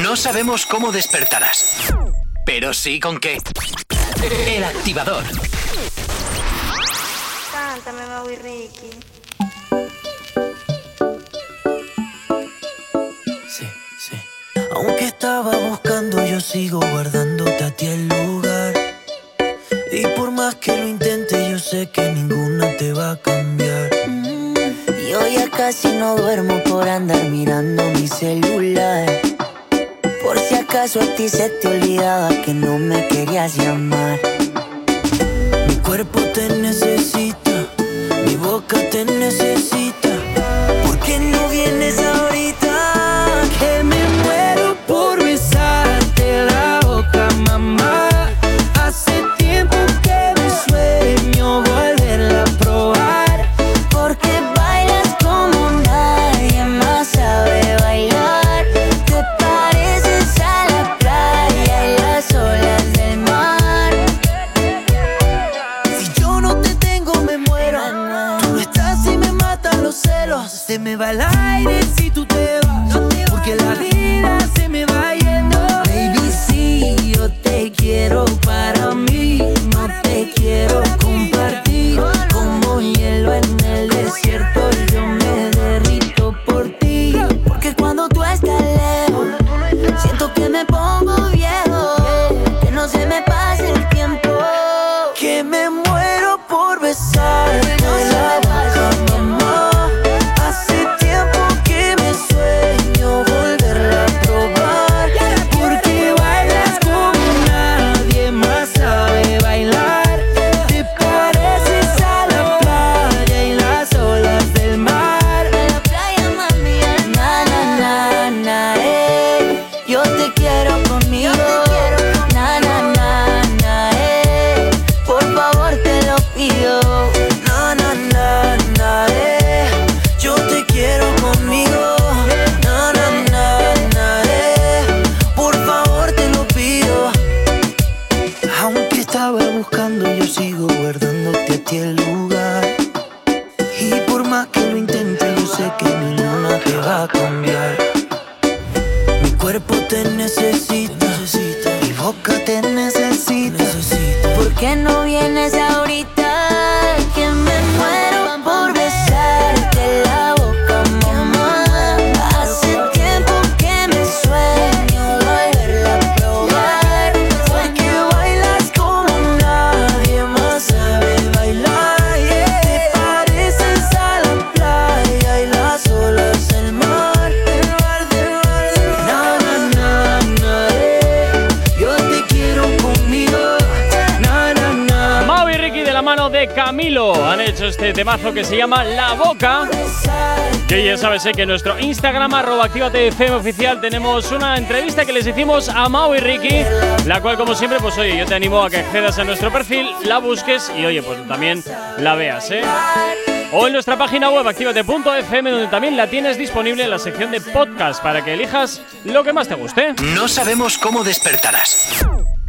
No sabemos cómo despertarás, pero sí con qué. El activador.
Cántame, Maui Ricky.
Sí, sí. Aunque estaba buscando, yo sigo guardándote a ti el lugar. Y por más que lo intente, yo sé que ninguna te va a cambiar.
Yo ya casi no duermo por andar mirando mi celular. Acaso a ti se te olvidaba que no me querías llamar.
Mi cuerpo te necesita, mi boca te necesita.
Sabes eh, que en nuestro Instagram, arroba FM oficial, tenemos una entrevista que les hicimos a Mau y Ricky, la cual, como siempre, pues oye, yo te animo a que accedas a nuestro perfil, la busques y oye, pues también la veas, ¿eh? O en nuestra página web activate.fm, donde también la tienes disponible en la sección de podcast para que elijas lo que más te guste.
No sabemos cómo despertarás,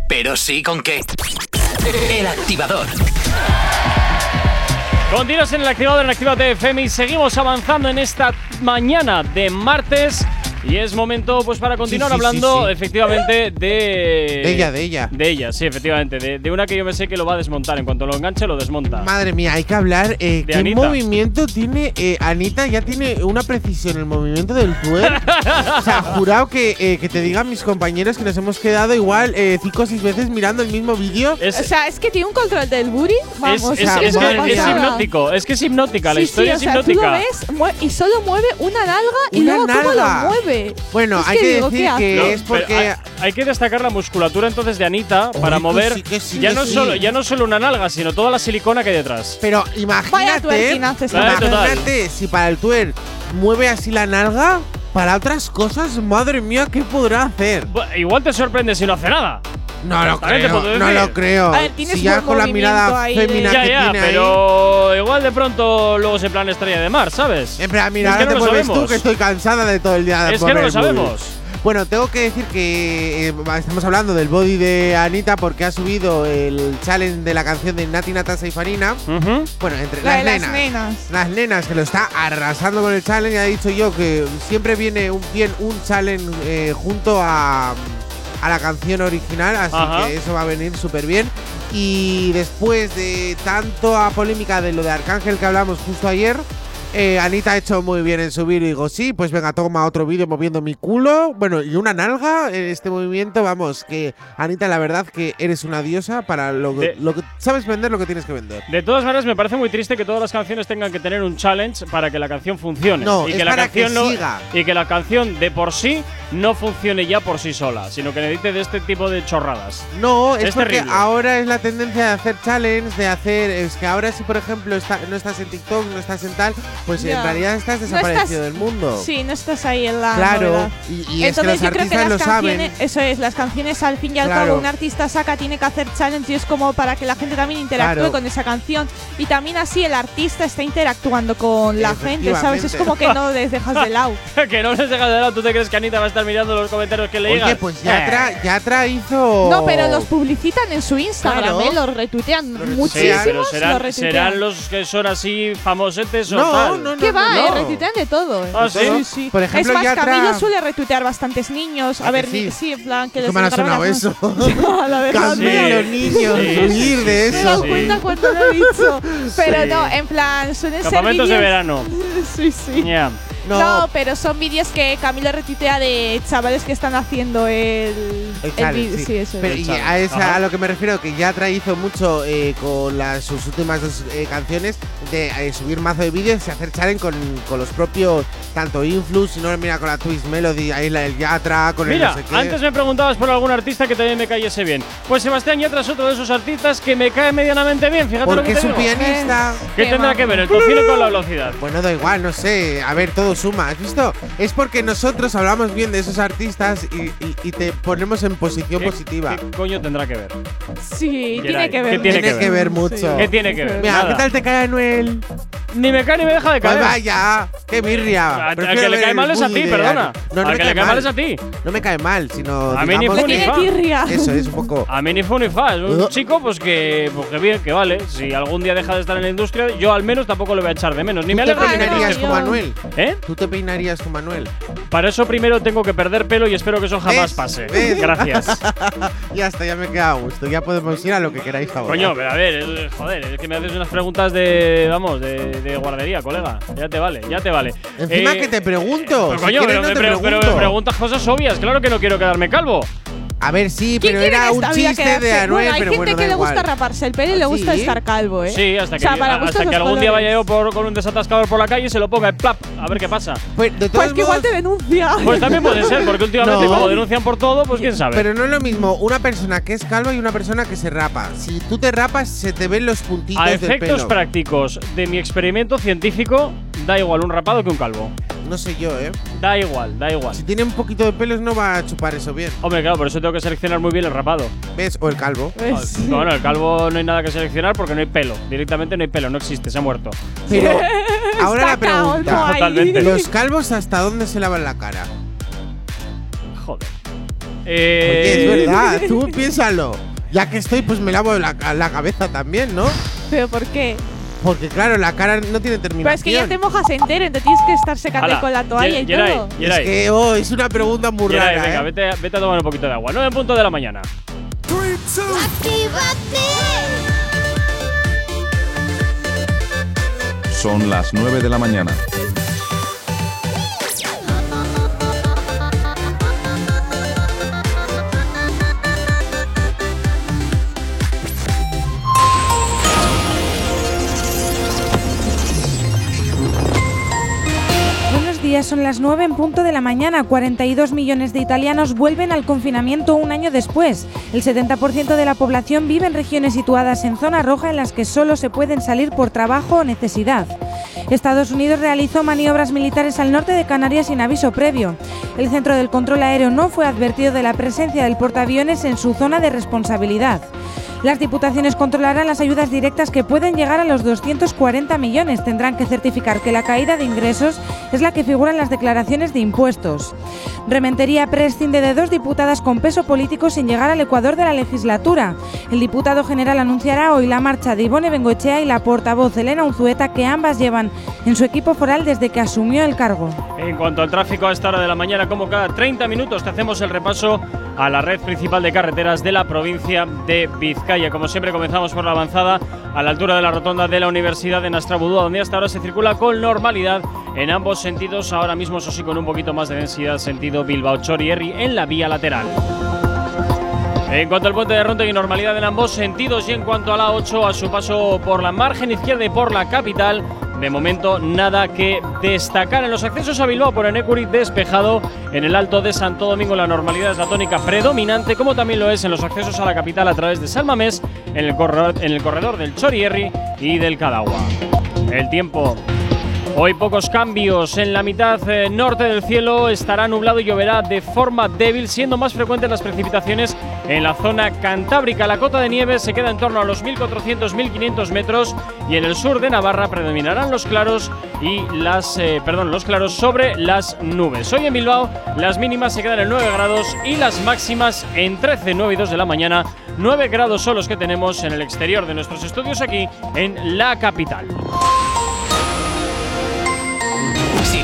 pero sí con qué. El activador.
Continuas en el activador en Activate FM y seguimos avanzando en esta mañana de martes. Y es momento pues para continuar
Sí, sí,
hablando
sí, sí.
efectivamente de…
De ella, de ella.
De ella, sí, efectivamente. De, de una que yo me sé que lo va a desmontar. En cuanto lo enganche, lo desmonta.
Madre mía, hay que hablar. Eh, ¿Qué
Anita.
movimiento tiene eh, Anita? Ya tiene una precisión el movimiento del twerk. o sea, [LAUGHS] jurado que, eh, que te digan mis compañeros que nos hemos quedado igual eh, cinco o seis veces mirando el mismo vídeo.
Es,
O sea, es que tiene un control del booty.
es,
Vamos,
es-
o sea,
es que hipnótico. Es que es hipnótica. la historia
sí,
es
o sea, tú lo
hipnótica.
ves y solo mueve una nalga y
Una
luego cómo
nalga.
lo mueve.
Bueno,
Es
hay que
digo,
decir
¿qué
que es porque.
hay, hay que destacar la musculatura entonces de Anita para mover
sí, que sí,
ya no
sí.
solo ya no solo una nalga, sino toda la silicona que hay detrás.
Pero imagínate. Imagínate si para el twerk mueve así la nalga. Para otras cosas, madre mía, ¿qué podrá hacer?
Igual te sorprende si no hace nada.
No lo creo, no lo creo.
A ver, tienes
si ya con la mirada
ahí de-
fémina
Ya,
que
ya,
tiene ahí.
pero igual de pronto luego se plan estrella de mar, ¿sabes?
En plan, mira,
Es que
ahora
no
te
lo
mueves tú
sabemos.
que estoy cansada de todo el día de
Es que no lo sabemos.
Bueno, tengo que decir que eh, estamos hablando del body de Anita porque ha subido el challenge de la canción de Nati Natasha y Farina.
Ujú.
Bueno, entre
La de
las
las
nenas.
nenas.
Las nenas que lo está arrasando con el challenge. Ya he dicho yo que siempre viene un, bien un challenge eh, junto a, a la canción original, así
Ajá.
que eso va a venir súper bien. Y después de tanto a polémica de lo de Arcángel que hablamos justo ayer, eh, Anita ha hecho muy bien en subir y digo, sí, pues venga, toma otro vídeo moviendo mi culo. Bueno, y una nalga en este movimiento, vamos, que Anita, la verdad que eres una diosa para lo,
De-
lo que sabes vender lo que tienes que vender.
De todas maneras, me parece muy triste que todas las canciones tengan que tener un challenge para que la canción funcione.
No,
y
es
que la
para que
canción no-
siga.
y que la canción de por sí no funcione ya por sí sola, sino que necesite de este tipo de chorradas.
No, es,
Es
porque
terrible.
ahora es la tendencia de hacer challenge, de hacer. Es que ahora, si por ejemplo está- no estás en TikTok, no estás en tal, pues
Ya.
en realidad estás
No
desaparecido
estás-
del mundo.
Sí, no estás ahí en la.
Claro,
novedad.
y- y es que
Entonces
los
yo creo que
artistas
las
lo saben.
canciones, eso es, las canciones al fin y al
Claro.
cabo un artista saca tiene que hacer challenge y es como para que la gente también interactúe
Claro.
con esa canción y también así el artista está interactuando con la gente, ¿sabes? Es como que no les dejas de lado. [LAUGHS]
que no les dejas de lado. ¿Tú te crees que Anita va a estar mirando los comentarios que le
Oye,
digan?
pues ya,
Eh.
tra- ya tra hizo.
No, pero los publicitan en su Instagram,
Claro.
¿eh? los retuitean
Sí,
muchísimos,
pero
los
serán,
retuitean.
serán los que son así famosetes o
No,
tal.
No, no.
¿Qué va,
no.
eh? Retuitean de todo. eh.
Ah, ¿sí?
Sí, sí.
Por ejemplo,
es más,
ya tra-
Camilo suele retuitear bastantes niños. A
¿A
ver,
sí?
ni- sí, en plan que les
¿Cómo me ha
encargan
sonado eso? [LAUGHS]
La verdad,
Camilo, niños,
Sí,
huir de
Me he dado
eso.
cuenta cuando lo he dicho. Pero
Sí.
no, en plan, suelen ser
Campamentos de verano. [LAUGHS]
sí, sí.
Ya.
No.
No,
pero son vídeos que Camilo retuitea de chavales que están haciendo el,
El challenge,
vídeo.
sí.
Sí, eso.
Pero
es.
y a, esa- a lo que me refiero, que ya tra hizo mucho eh, con las, sus últimas dos eh, canciones de eh, subir mazo de vídeos y hacer challenge con, con los propios, tanto Influx, si no, mira con la Twist Melody, ahí la del Yatra, con el
Mira,
no sé qué.
antes me preguntabas por algún artista que también me cayese bien. Pues Sebastián Yatra es otro de esos artistas que me cae medianamente bien, fíjate lo
porque
que te
es un
digo.
pianista.
¿Qué
Qué
tendrá que ver el tocino con la velocidad?
Bueno, da igual, no sé. A ver, todo suma. ¿Has visto? Es porque nosotros hablamos bien de esos artistas y, y- y te ponemos en posición
¿Qué-
positiva.
¿Qué coño tendrá que ver?
Sí, tiene que
¿qué
ver.
tiene
Tiene que ver mucho.
¿Qué tiene que ver?
Mira,
Nada.
¿qué tal te cae Anuel?
Ni me cae ni me deja de
Pues
caer.
vaya, qué birria.
A- al
Prefiero
que le cae mal es a ti, perdona.
No, no
Al
me
que le
cae
mal es a ti.
No me cae mal, sino.
A mí ni
digamos
fu ni fa.
Eso es un poco.
A mí ni fu ni fa. Es un chico, pues que, pues que bien, que vale. Si algún día deja de estar en la industria, yo al menos tampoco le voy a echar de menos. Ni
¿Tú
me alegro ni me
peinarías
triste.
como Anuel?
¿Eh?
¿Tú te peinarías como Anuel?
Para eso primero tengo que perder pelo y espero que eso jamás
¿Ves?
pase.
¿Ves?
Gracias. [LAUGHS]
ya está, ya me queda a gusto. Ya podemos ir a lo que queráis ahora.
Coño, pero a ver, es- joder, es que me haces unas preguntas de, vamos, de, de guardería, colega. Ya te vale, ya te vale.
Encima
Eh,
que te pregunto.
pues
si
coño,
quieres
pero,
no
me
te
pre- pero
pregunto.
me preguntas cosas obvias. Claro que no quiero quedarme calvo.
A ver, sí,
¿Quién
pero era un chiste
quedarse?
de Anuel,
bueno, hay
pero
gente
bueno,
que le gusta raparse el pelo y le gusta
¿Sí?
estar calvo, ¿eh?
Sí, hasta
O
que,
sea, para gustos
hasta que algún día vaya yo por, con un desatascador por la calle y se lo ponga en plap, a ver qué pasa.
Pues, de
Pues que igual te denuncia.
Pues también puede ser, porque últimamente [LAUGHS]
No.
como denuncian por todo, pues quién sabe.
pero no es lo mismo una persona que es calva y una persona que se rapa. Si tú te rapas, se te ven los puntitos
a
del
efectos
pelo.
prácticos de mi experimento científico, da igual un rapado que un calvo.
No sé yo, ¿eh?
Da igual, da igual.
Si tiene un poquito de pelos no va a chupar eso bien.
Hombre, claro, por eso tengo que seleccionar muy bien el rapado.
¿Ves? O el calvo.
Pues,
No, Bueno, el calvo no hay nada que seleccionar porque no hay pelo. Directamente no hay pelo, no existe, se ha muerto.
Pero [LAUGHS] ahora la pregunta.
Totalmente.
¿Los calvos hasta dónde se lavan la cara?
Joder.
Oye,
Eh,
es verdad, [LAUGHS] tú piénsalo. Ya que estoy, pues me lavo la, la cabeza también, ¿no?
¿Pero por qué?
Porque claro, la cara no tiene terminación.
Pero es que ya te mojas entero, entonces tienes que estar secando
Hala,
con la toalla y
Yeray,
todo.
Yeray.
Es que oh, es una pregunta muy
Yeray,
rara,
venga,
¿eh?
vete, a- vete a tomar un poquito de agua. 9 en punto de la mañana.
Son las 9 de la mañana.
Días, son las 9 en punto de la mañana. 42 millones de italianos vuelven al confinamiento un año después. El 70% de la población vive en regiones situadas en zona roja en las que solo se pueden salir por trabajo o necesidad. Estados Unidos realizó maniobras militares al norte de Canarias sin aviso previo. El Centro del Control Aéreo no fue advertido de la presencia del portaaviones en su zona de responsabilidad. Las diputaciones controlarán las ayudas directas que pueden llegar a los 240 millones. Tendrán que certificar que la caída de ingresos es la que figura en las declaraciones de impuestos. Rementería prescinde de dos diputadas con peso político sin llegar al Ecuador de la legislatura. El diputado general anunciará hoy la marcha de Ivone Bengochea y la portavoz Elena Unzueta, que ambas llevan en su equipo foral desde que asumió el cargo.
En cuanto al tráfico a esta hora de la mañana, como cada 30 minutos, te hacemos el repaso a la red principal de carreteras de la provincia de Vizcaya. Como siempre, comenzamos por la avanzada a la altura de la rotonda de la Universidad de Nastrabudúa, donde hasta ahora se circula con normalidad en ambos sentidos. Ahora mismo, eso sí, con un poquito más de densidad, sentido Bilbao-Chorierri en la vía lateral. En cuanto al puente de Ronte y normalidad en ambos sentidos y en cuanto a la 8 a su paso por la margen izquierda y por la capital, de momento nada que destacar. En los accesos a Bilbao por Enecuri despejado, en el Alto de Santo Domingo la normalidad es la tónica predominante, como también lo es en los accesos a la capital a través de Salmamés, en el corredor, en el corredor del Chorierri y del Cadagua. El tiempo Hoy pocos cambios. En la mitad eh, norte del cielo estará nublado y lloverá de forma débil, siendo más frecuentes las precipitaciones en la zona cantábrica. La cota de nieve se queda en torno a los 1.400-1.500 metros y en el sur de Navarra predominarán los claros y las, eh, perdón, los claros sobre las nubes. Hoy en Bilbao las mínimas se quedan en 9 grados y las máximas en 13, 9 y 2 de la mañana. 9 grados son los que tenemos en el exterior de nuestros estudios aquí en la capital.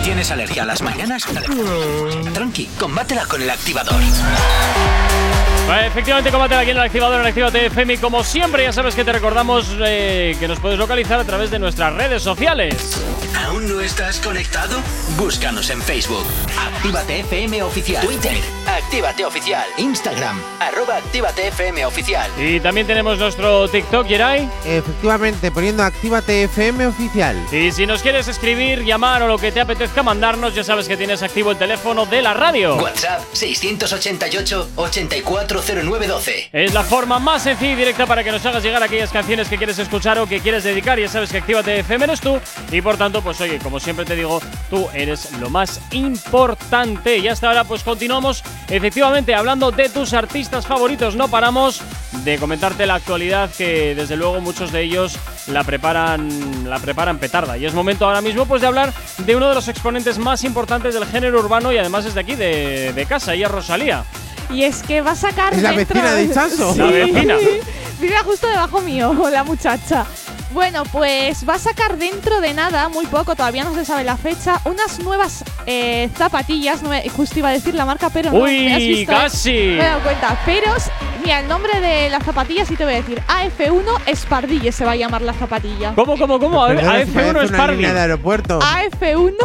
Tienes alergia a las mañanas, tranqui, combátela con el activador.
Vale, efectivamente, combate aquí en el activador en Actívate FM. Como siempre, ya sabes que te recordamos eh, que nos puedes localizar a través de nuestras redes sociales.
¿Aún no estás conectado? Búscanos en Facebook. Actívate FM Oficial. Twitter. Actívate Oficial. Instagram. Arroba Actívate FM Oficial.
Y también tenemos nuestro TikTok, Yeray.
Efectivamente, poniendo Actívate FM oficial.
Y si nos quieres escribir, llamar o lo que te apetezca mandarnos, ya sabes que tienes activo el teléfono de la radio.
WhatsApp 688 840912.
Es la forma más sencilla y directa para que nos hagas llegar aquellas canciones que quieres escuchar o que quieres dedicar. Ya sabes que Actívate FM eres tú. Y por tanto, pues oye, como siempre te digo, tú eres lo más importante. Y hasta ahora, pues continuamos efectivamente hablando de tus artistas favoritos. No paramos de comentarte la actualidad que desde luego muchos de ellos la preparan, la preparan petarda. Y es momento ahora mismo pues de hablar de uno de los exponentes más importantes del género urbano y además es de aquí, de, de casa, y es Rosalía.
Y es que va a sacar.
¿Es la
dentro-
vecina de Ichazo?
La vecina.
Vive justo debajo mío [LAUGHS] la muchacha. Bueno, pues va a sacar dentro de nada, muy poco, todavía no se sabe la fecha, unas nuevas eh, zapatillas. No me, justo iba a decir la marca, pero no. ¿me has visto? Eh.
casi!
Me he dado cuenta. Pero, mira, el nombre de las zapatillas sí te voy a decir. AF1 Espardille se va a llamar la zapatilla.
¿Cómo, cómo, cómo? AF1
Espardille.
AF1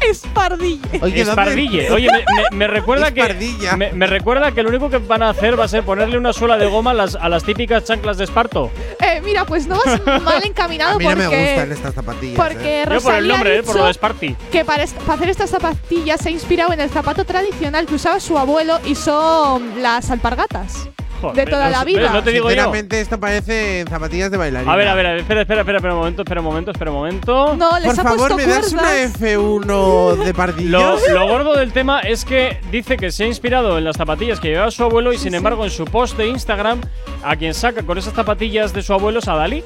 Espardille.
Oye,
Espardille. Oye, me, recuerda que. Me, recuerda que lo único que van a hacer va a ser ponerle una suela de goma a las, a las típicas chanclas de esparto?
Eh, mira, pues no vas [LAUGHS] mal encaminado
a mí no
porque.
me gustan estas zapatillas.
Porque
eh.
Yo por el nombre, eh, por lo de Sparty.
Que para, para, hacer estas zapatillas se ha inspirado en el zapato tradicional que usaba su abuelo y son las alpargatas. De toda la vida.
No te digo
Sinceramente, esto parece zapatillas de bailarina.
A ver, a ver, a ver, espera, espera, espera, espera un momento, espera un momento, espera un momento.
No, les
Por favor, ¿me das una F1 de pardillos?
Lo, gordo del tema es que dice que se ha inspirado en las zapatillas que llevaba su abuelo y, sin embargo, en su post de Instagram, a quien saca con esas zapatillas de su abuelo es a Dalí.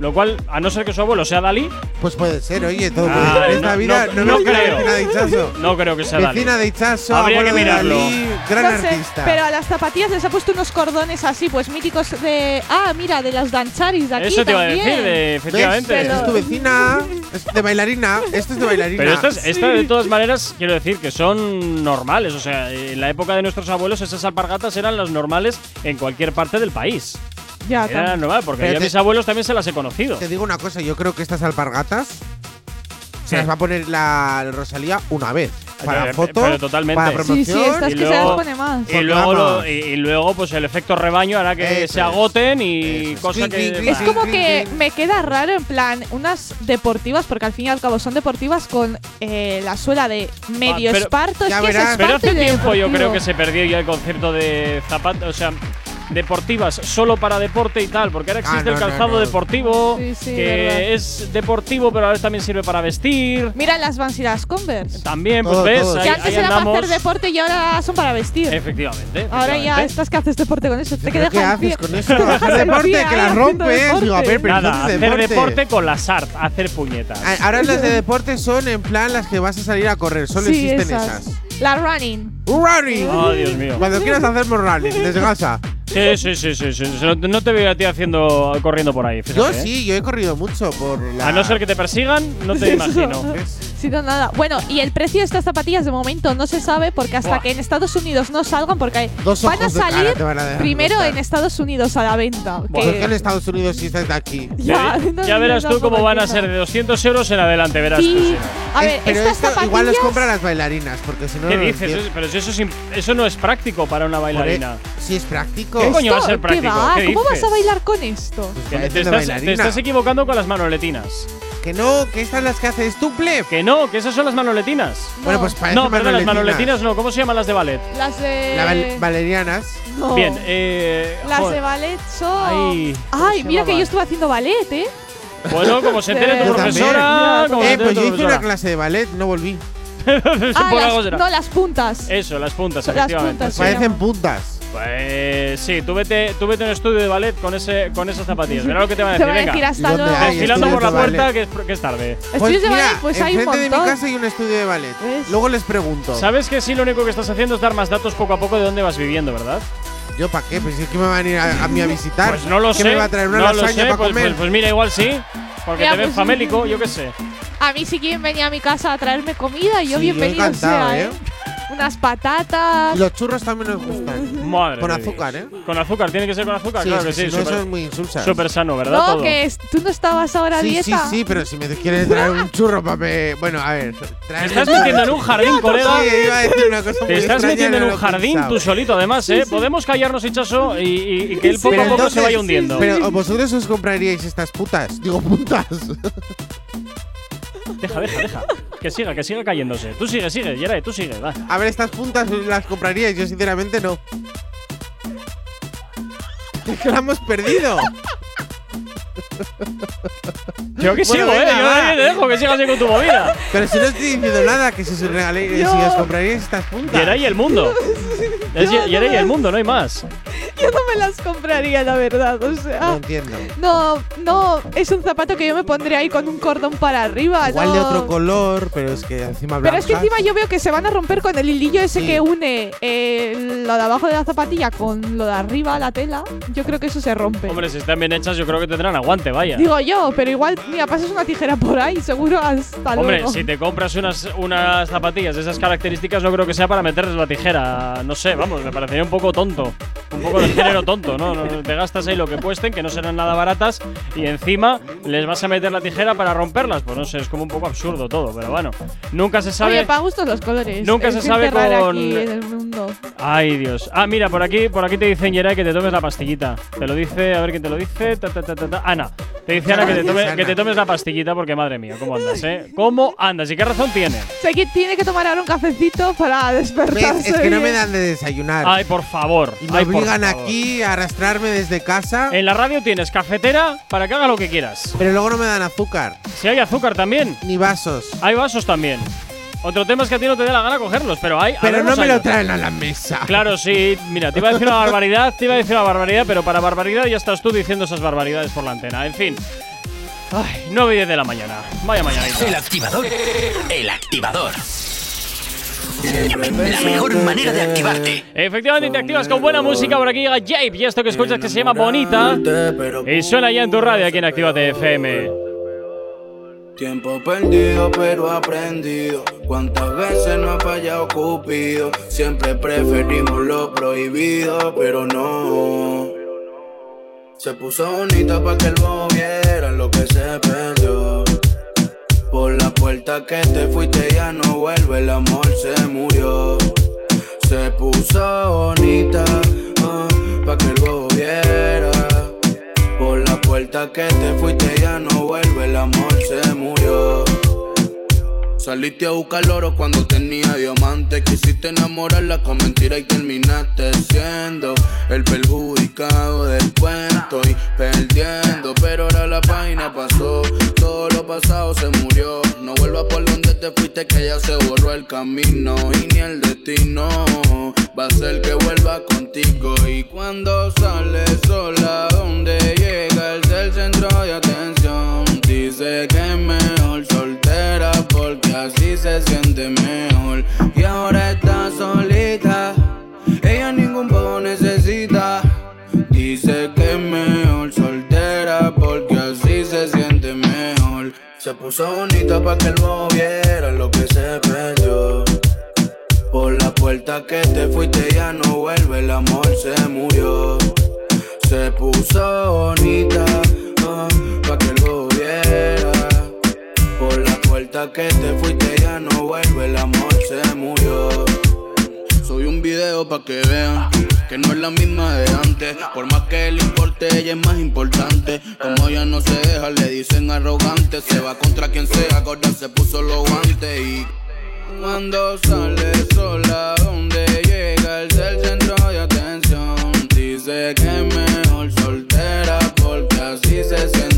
Lo cual, a no ser que su abuelo sea Dalí.
Pues puede ser, oye, todo
ah, no,
vida
no,
no,
creo. No creo que sea Dalí.
Vecina de
Habría que
Pero a las zapatillas les ha puesto unos cordones así, pues míticos de. Ah, mira, de las Dancharis de aquí.
Eso te también. iba a decir, efectivamente.
Es tu vecina, es de bailarina. Esto es de bailarina.
Pero estas, sí. esta, de todas maneras, quiero decir que son normales. O sea, en la época de nuestros abuelos, esas alpargatas eran las normales en cualquier parte del país.
Ya,
Era normal, porque
Pero
yo a mis abuelos también se las he conocido.
Te digo una cosa, yo creo que estas alpargatas se las va a poner la Rosalía una vez. Para
Pero-
fotos,
pero totalmente.
para promoción.
Sí, sí, estas
y
que se
luego-
las pone más.
Y luego, lo- y, y luego, pues el efecto rebaño hará que
Eso
se agoten y
es.
cosa que.
Es como que me queda raro en plan unas deportivas, porque al fin y al cabo son deportivas con eh, la suela de medio
Ah, pero-
esparto. Es que
verás.
es
Pero
hace tiempo yo creo que se perdió ya el concepto de zapato. O sea, deportivas solo para deporte y tal, porque ahora
ah,
existe el calzado deportivo, que es deportivo, pero a veces también sirve para vestir.
Mira las Vans y las Converse.
También, pues ves.
Que antes
ahí
era para hacer deporte y ahora son para vestir.
Efectivamente.
Ahora ya estás que haces deporte con eso. ¿Te
¿Qué haces con [LAUGHS] eso? deporte, que
la
rompes. Digo,
Nada, hacer
deporte.
con las SARP, hacer puñetas.
Ah, ahora las de deporte son en plan las que vas a salir a correr, solo existen
esas. La running.
¡Running!
Oh, Dios mío.
Cuando quieras hacerme running, desde casa.
Sí, sí, sí, sí, sí. No te veo a ti haciendo corriendo por ahí. Fíjate, ¿eh?
sí, yo he corrido mucho por la.
A no ser que te persigan, no te [LAUGHS] imagino.
sí, nada. Bueno, y el precio de estas zapatillas de momento no se sabe porque hasta
Buah.
que en Estados Unidos no salgan, porque
Dos
van a salir
van a
primero en Estados Unidos a la venta.
¿Por qué en Estados Unidos si estás de aquí?
Ya, no,
ya verás tú cómo van a ser de 200 euros en adelante, verás. Sí. Tú,
sí. A
eh,
ver, es,
pero
estas
esto
zapatillas
igual los compran las bailarinas, porque si no
¿Qué dices? Pero eso, es eso no es práctico para una
e-,
bailarina.
Si sí es práctico.
¿Qué coño va a ser práctico?
¿Cómo vas a bailar con esto?
Pues
te,
este
estás, equivocando con las manoletinas.
Que no, que estas las que haces tú, pleb.
Que no, que esas son las manoletinas.
Bueno, pues para
No, perdón, las
manoletinas
no. ¿Cómo se llaman las de ballet?
Las de.
Las val valerianas.
No.
Bien, eh.
Las de ballet son.
Ay,
mira que yo estuve haciendo ballet, ¿eh?
Bueno, como se entere tu [LAUGHS] profesora.
Eh, pues yo hice una clase de ballet, no volví. [LAUGHS]
ah,
Por
las, no, las puntas.
Eso, las puntas,
Las
efectivamente.
puntas.
Parecen puntas.
Pues sí, tú vete, tú vete a un estudio de ballet con ese, con esas zapatillas. Verá lo que te van a [LAUGHS]
Te
decir.
van a decir
venga. hasta
luego.
Desfilando por la puerta, que es, que es tarde.
Estudios pues
de
ballet, pues hay un
enfrente de mi casa hay un estudio de ballet.
¿Ves?
Luego les pregunto.
Sabes que sí, lo único que estás haciendo es dar más datos poco a poco de dónde vas viviendo, ¿verdad?
¿Yo para qué? Pues si es que me van a ir a, a mí a [LAUGHS] pues visitar.
Pues no lo
¿Qué
sé.
me va a traer una
no
lasaña para
pues, pues,
comer?
pues- pues mira, igual sí. Porque
Mira,
te ves
pues,
famélico, yo qué sé.
A mí si quieren venir a mi casa a traerme comida, yo bienvenido
yo
sea,
¿eh?
¿eh? unas patatas.
Los churros también nos gustan.
Madre.
Con azúcar, ¿eh?
Con azúcar, tiene que ser con azúcar,
sí,
claro que sí.
eso es muy insulsa.
Súper sano, ¿verdad?
No,
todo?
que tú no estabas ahora dieta.
Sí, sí, pero si me quieres traer un churro, papi. Bueno, a ver.
Te estás metiendo en un jardín, colega.
Sí, iba a decir una cosa
Te estás metiendo en un jardín tú solito, además, ¿eh? Podemos callarnos, hinchazo, y, y, que él poco a poco se vaya hundiendo.
Pero vosotros os compraríais estas putas. Digo, putas.
Deja, deja, deja. Que siga, que siga cayéndose. Tú sigue, sigue, Yeray, tú sigue, va.
A ver, estas puntas las compraríais, yo sinceramente no. Es que la hemos perdido. [LAUGHS]
Yo que sigo, eh. Yo
va.
te dejo que sigas así con tu movida.
Pero si no estoy diciendo nada, que si os regaléis, si os estas puntas.
Yeray y el mundo. [LAUGHS] Es
no,
el mundo, no hay más.
Yo no me las compraría, la verdad. O sea, no
entiendo.
No, no, es un zapato que yo me pondría ahí con un cordón para arriba.
Igual de otro color, pero es que encima blancas.
Pero es que encima yo veo que se van a romper con el hilillo ese que une eh, lo de abajo de la zapatilla con lo de arriba, la tela. Yo creo que eso se rompe.
Hombre, si están bien hechas, yo creo que tendrán aguante, vaya.
Digo yo, pero igual, mira, pasas una tijera por ahí, seguro hasta
Hombre, si te compras unas, unas zapatillas de esas características, no creo que sea para meterles la tijera. No sé, vamos, me parecería un poco tonto. Un poco de género tonto, ¿no? Te gastas ahí lo que cuesten, que no serán nada baratas, y encima les vas a meter la tijera para romperlas. Pues no sé, es como un poco absurdo todo, pero bueno. Nunca se sabe.
Oye, para gustos los colores.
Nunca
Hay
se sabe con-
aquí en el mundo.
Ay, Dios. Ah, mira, por aquí, por aquí te dicen, Yeray, que te tomes la pastillita. Te lo dice, a ver quién te lo dice. Ta, ta, ta, ta, ta. Ana. Te dice Ana que te, tome- que te tomes la pastillita porque, madre mía, ¿cómo andas, eh? ¿Cómo andas? ¿Y qué razón tiene?
Sé que tiene que tomar ahora un cafecito para despertarse.
Es que no me dan de desayunar.
Ay, por favor.
y me
ay,
obligan
favor.
aquí a arrastrarme desde casa,
En la radio tienes cafetera para que haga lo que quieras.
pero luego no me dan azúcar,
Si hay azúcar también,
ni vasos.
hay vasos también. Otro tema es que a ti no te dé la gana cogerlos, pero hay.
Pero no me lo traen a la mesa.
Claro, sí. Mira, te iba a decir una barbaridad, te iba a decir una barbaridad, pero para barbaridad ya estás tú diciendo esas barbaridades por la antena. En fin. Ay, 9 y 10 de la mañana. Vaya mañanita.
El activador. El activador. La mejor manera de activarte.
Efectivamente, te activas con buena música. Por aquí llega Jape y esto que escuchas que se llama Bonita. Y suena ya en tu radio aquí en Actívate FM.
Tiempo perdido pero aprendido. Cuántas veces no ha fallado Cupido. Siempre preferimos lo prohibido, pero no. Se puso bonita para que el bobo viera lo que se perdió. Por la puerta que te fuiste ya no vuelve, el amor se murió. Se puso bonita para que el bobo viera. Por la puerta que te fuiste ya no vuelve, el amor se murió. Saliste a buscar oro cuando tenía diamantes. Quisiste enamorarla con mentira y terminaste siendo el perjudicado del cuento y perdiendo. Pero ahora la página pasó, lo pasado se murió. No vuelvas por donde te fuiste, que ya se borró el camino y ni el destino va a ser que vuelva contigo. Y cuando sale sola, donde llega el del centro de atención, dice que es mejor soltera porque así se siente mejor. Y ahora está solita, puso bonita para que bobo viera lo que se perdió. Por la puerta que te fuiste ya no vuelve, el amor se murió. Se puso bonita para que el bobo viera. Por la puerta que te fuiste ya no vuelve, el amor se murió. Soy un video pa' que vean que no es la misma de antes. Por más que le importe, ella es más importante. Como ella no se deja, le dicen arrogante. Se va contra quien sea, gorda se puso los guantes. Y cuando sale sola, donde llega el del centro de atención. Dice que es mejor soltera porque así se siente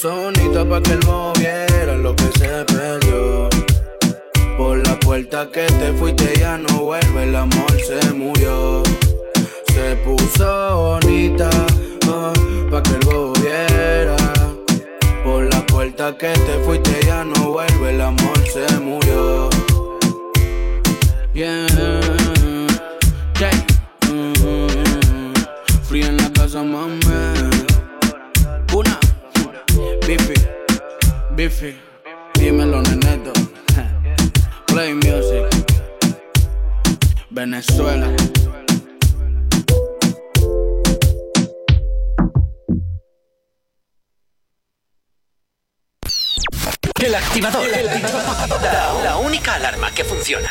Bonita para que el bobo viera lo que se perdió. Por la puerta que te fuiste ya no vuelve, el amor se murió. Se puso bonita para que el bobo viera. Por la puerta que te fuiste ya no vuelve, el amor se murió. Yeah, yeah. Mm, en la casa, mami. Biffy, dímelo, neneto. [LAUGHS] Play music, Venezuela.
El activador. La, la única alarma que funciona.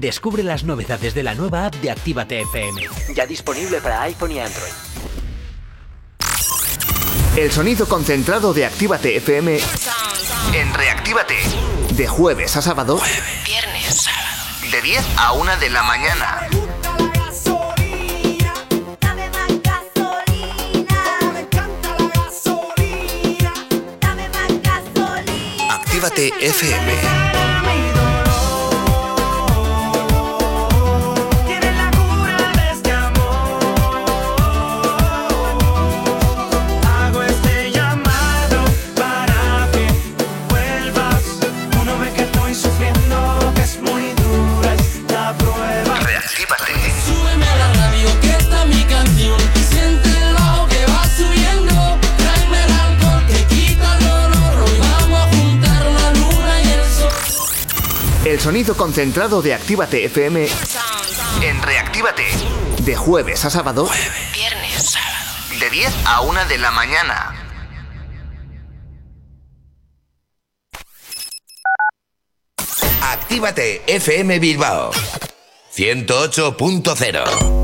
Descubre las novedades de la nueva app de Actívate FM.
Ya disponible para iPhone y Android.
El sonido concentrado de Actívate FM en Reactívate. De jueves a sábado.
Jueves, viernes.
De 10 a 1 de la mañana.
Actívate FM. Sonido concentrado de Actívate FM en Reactívate. De jueves a sábado.
Viernes, sábado.
De 10 a 1 de la mañana.
Actívate FM Bilbao 108.0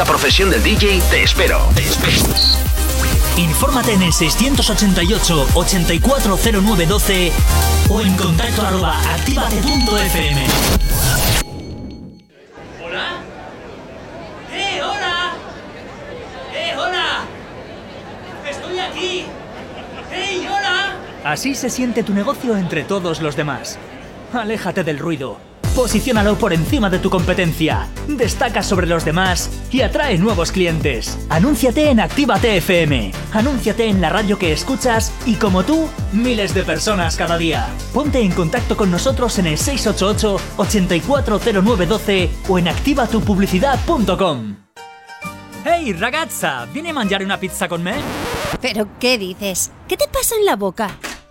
profesión del DJ, te espero. Te espero.
Infórmate en el 688 840912 o en contacto arroba activate.fm.
¿Hola? ¡Eh, hola! ¡Eh, hola! ¡Estoy aquí! ¡Hey, hola!
Así se siente tu negocio entre todos los demás. Aléjate del ruido. Posiciónalo por encima de tu competencia. Destaca sobre los demás y atrae nuevos clientes. Anúnciate en Actívate FM. Anúnciate en la radio que escuchas y como tú, miles de personas cada día. Ponte en contacto con nosotros en el 688 840912 o en activatupublicidad.com. Hey ragazza, ¿viene a mangiare una pizza con me?
¿Pero qué dices? ¿Qué te pasa en la boca?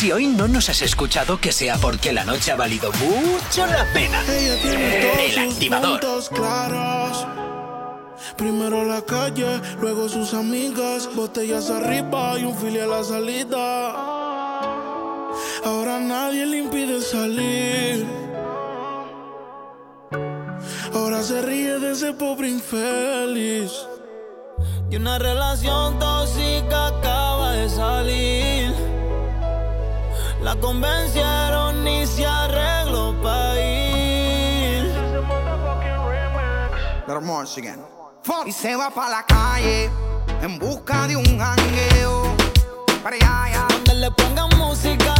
Si hoy no nos has escuchado, que sea porque la noche ha valido mucho la pena. El activador.
claros. Primero la calle, luego sus amigas, botellas arriba y un fili a la salida. Ahora nadie le impide salir. Ahora se ríe de ese pobre infeliz.
Y una relación tóxica La convencieron y se arregló para ir.
Y se va pa' la calle en busca de un jangueo. Para allá, allá.
Donde le pongan música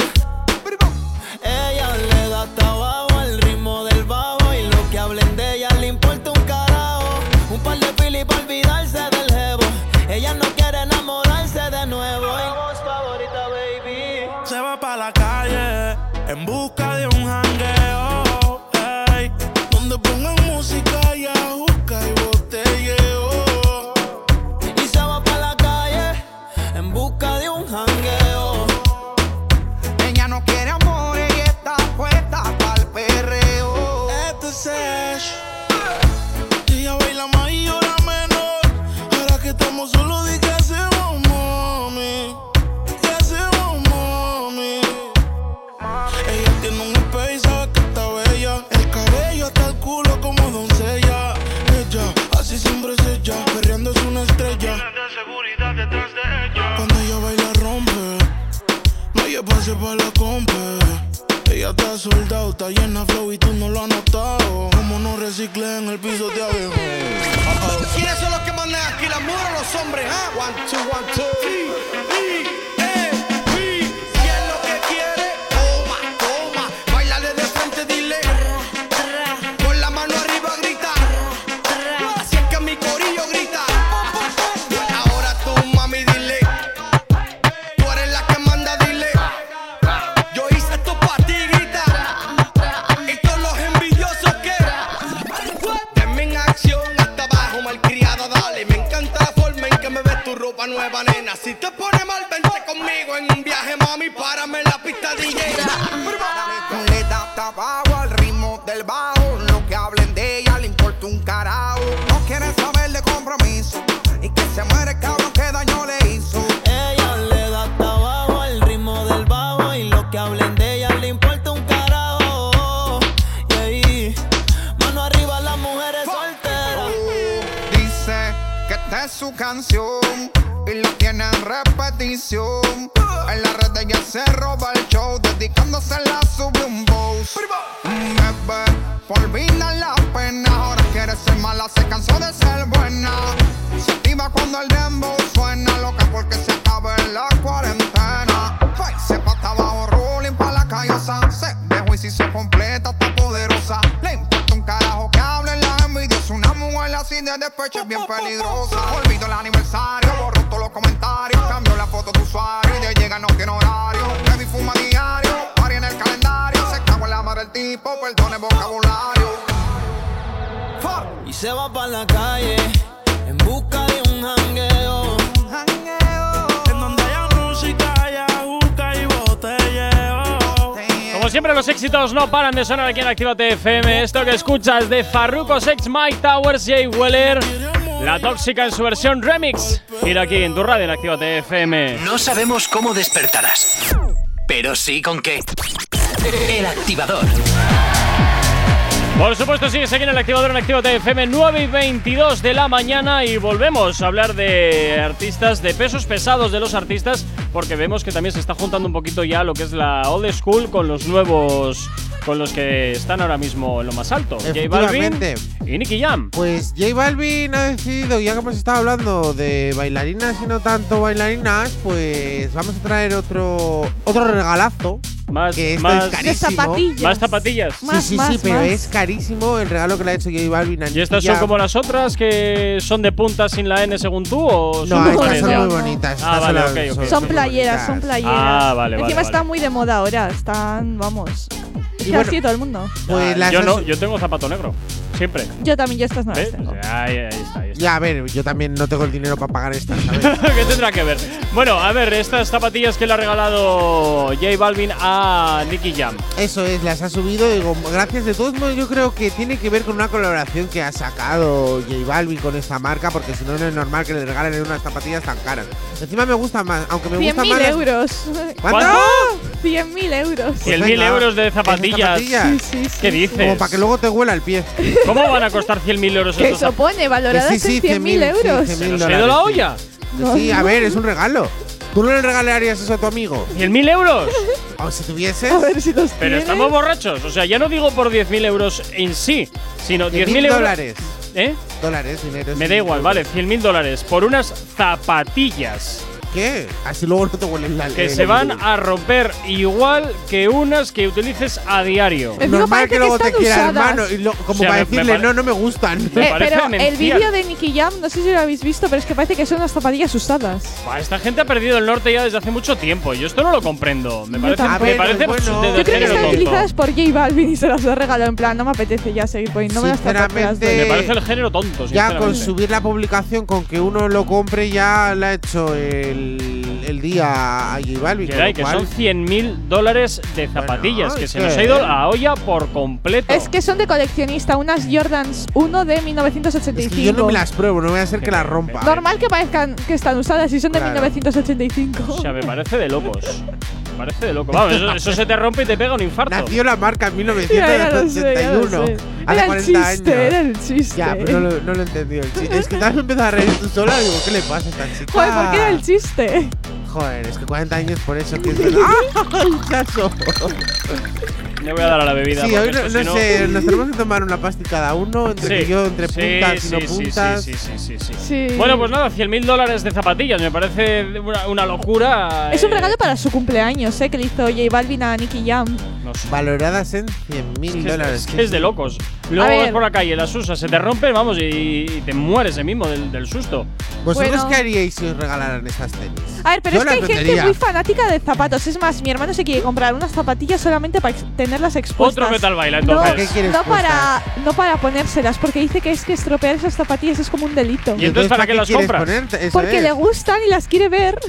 Está llena flow y tú no lo has notado. Como no reciclé en el piso de abajo.
¿Quiénes son los que mandan aquí, las mujeres o los hombres? ah? One, two, te pone mal, vente conmigo en un viaje, mami. Párame en la pista DJ. Le da hasta abajo al ritmo del bajo. Lo que hablen de ella le importa un carajo. No quieren saber de compromiso. Y que se muere el cabrón que daño le hizo.
Ella le da hasta abajo al ritmo del bajo y lo que hablen de ella le importa un carajo. Y ahí, mano arriba las mujeres solteras.
Dice que esta es su canción y la tiene en repetición. En la red ella se roba el show, dedicándose la sube un boss. Bebé, por vida la pena, ahora quiere ser mala, se cansó de ser buena. Se activa cuando el dembow suena, loca porque se acaba la cuarentena. Ay, se pata abajo, rolling pa' la callosa. Se dejó y si se completa, está poderosa. Así de despecho es bien peligrosa. Olvido el aniversario, borro todos los comentarios. Cambio la foto de usuario y de llega no tiene horario. Baby fuma diario, pari en el calendario. Se cago en la madre del tipo, perdone vocabulario.
Y se va pa' la calle en busca de un jangueo.
Siempre, los éxitos no paran de sonar aquí en Actívate FM. Esto que escuchas de Farruko Sex, Mike Towers, Jay Weller, La Tóxica en su versión remix. Gira aquí en tu radio en Actívate FM.
No sabemos cómo despertarás, pero sí con qué. El activador.
Por supuesto, sigues aquí en el activador en Actívate FM 9 y 22 de la mañana y volvemos a hablar de artistas, de pesos pesados de los artistas, porque vemos que también se está juntando un poquito ya lo que es la old school con los nuevos, con los que están ahora mismo en lo más alto. J Balvin y Nicky Jam.
Pues J Balvin ha decidido, ya que hemos estado hablando de bailarinas y no tanto bailarinas, pues vamos a traer otro otro regalazo.
Más,
que esto
más-
es carísimo.
Más zapatillas.
Sí, sí, sí, pero es carísimo el regalo que le ha hecho J Balvin a
¿Y estas son como las otras que son de punta sin la N según tú o son
No, estas son muy bonitas.
Ah, vale,
son
ok,
las-
ok.
Son playeras, son playeras.
Ah, vale,
Encima
vale,
están muy de moda ahora, están, vamos. Que
bueno,
así todo el mundo.
Pues
Ah,
las
yo no, yo tengo zapato negro. Siempre.
Yo también, yo estas no las
¿Ves?
tengo.
Ahí, ahí está, ahí está.
Ya, a ver, yo también no tengo el dinero para pagar estas, ¿sabes? [LAUGHS]
¿Qué tendrá que ver? Bueno, a ver, estas zapatillas que le ha regalado J Balvin a Nicky Jam.
Eso es, las ha subido y digo, gracias. De todos modos, yo creo que tiene que ver con una colaboración que ha sacado J Balvin con esta marca, porque si no, no es normal que le regalen unas zapatillas tan caras. Encima me gusta más, aunque me gusta
100.000
más. las-
euros.
¿Cuánto?
100.000 euros.
Cien
Pues
mil
venga,
euros de
¿esas
zapatillas.
zapatillas?
Sí, sí, sí,
¿Qué dices?
Como para que luego te huela el pie. [LAUGHS]
¿Cómo van a costar 100.000 euros
Que
estas
eso pone, valoradas
sí, sí,
en 100.000
100.000,
euros.
sí, 100.000
¿Se nos ha ido la olla?
No,
Sí, a ver, es un regalo. ¿Tú no le regalarías eso a tu amigo?
¿100.000 euros? [LAUGHS]
O si tuvieses.
A ver si los
Pero estamos borrachos. O sea, ya no digo por 10.000 euros en sí, sino 10.000
10.000
euros.
dólares.
¿Eh?
Dólares, dinero.
Me da igual,
euros.
vale, 100.000 dólares por unas zapatillas
¿Qué? Así luego no te huelen la
que se van a romper igual que unas que utilices a diario.
Encima
Normal que luego te
están
quiera,
usadas.
hermano. Y lo- como
O sea,
para
me- me
decirle,
pare-
no, no me gustan.
Me
Eh, pero el vídeo de Nicky Jam, no sé si lo habéis visto, pero es que parece que son unas zapatillas usadas.
Buah, esta gente ha perdido el norte ya desde hace mucho tiempo. Yo esto no lo comprendo. Me
Yo
parece, me parece
Bueno,
de-
Yo creo que
género
están
tonto.
utilizadas por J Balvin y se las he regalado en plan, no me apetece ya seguir poniendo, no me las
Sinceramente,
zapatillas.
Me parece el género tonto,
Ya con subir la publicación, con que uno lo compre, ya le ha hecho el, el día a J Balvin.
Geray, que
cual-
son 100.000 dólares de zapatillas, que
es
se
que-
nos ha ido la olla por completo.
Es que son de coleccionista, unas Jordans 1 de
Es
1985.
que yo no me las pruebo, no voy a hacer que las rompa.
Normal que parezcan que están usadas y son de
Claro.
1985.
O sea, me parece de locos. [LAUGHS] Parece de loco. Vamos, eso, [LAUGHS] eso se te rompe y te pega un infarto.
Nació la marca en
Ya, ya lo sé, ya lo
1981.
sé.
Hace
Era el
40
chiste,
años.
era el chiste.
Ya, pero no lo, no lo he entendido. el chiste. Es que te has empezado a reír tú sola. Digo, ¿qué le pasa a esta chica?
Joder, ¿por qué era el chiste?
Joder, es que 40 años por eso que es verdad. ¡Ah! [LAUGHS]
Le voy a dar a la bebida.
Sí, hoy no, sé, nos tenemos que tomar una pasti cada uno, entre
Sí.
que yo, entre
Sí,
puntas y no
sí,
puntas.
Sí, sí, sí, sí, sí.
Sí.
Bueno, pues nada, 100 mil dólares de zapatillas. Me parece una, una locura.
Es un
eh,
regalo para su cumpleaños, ¿eh? Que le hizo J Balvin a Nicky Jam.
no sé.
Valoradas en 100 mil dólares.
es que es de locos. Luego
A
vas
ver.
por la calle, las usas, se te rompen, vamos, y, y te mueres ahí mismo del, del susto.
¿Vosotros
Bueno.
qué haríais si os regalaran estas tenis?
A ver, pero
Yo
es que
las
hay gente
vendería.
muy fanática de zapatos. Es más, mi hermano se quiere comprar unas zapatillas solamente para ex- tenerlas expuestas.
Otro metal baila,
No,
entonces.
¿Qué quieres
no para, no para ponérselas, porque dice que es que estropear esas zapatillas es como un delito.
¿Y entonces para qué las
quieres
compras?
ponerte? Eso
Porque
es.
le gustan y las quiere ver.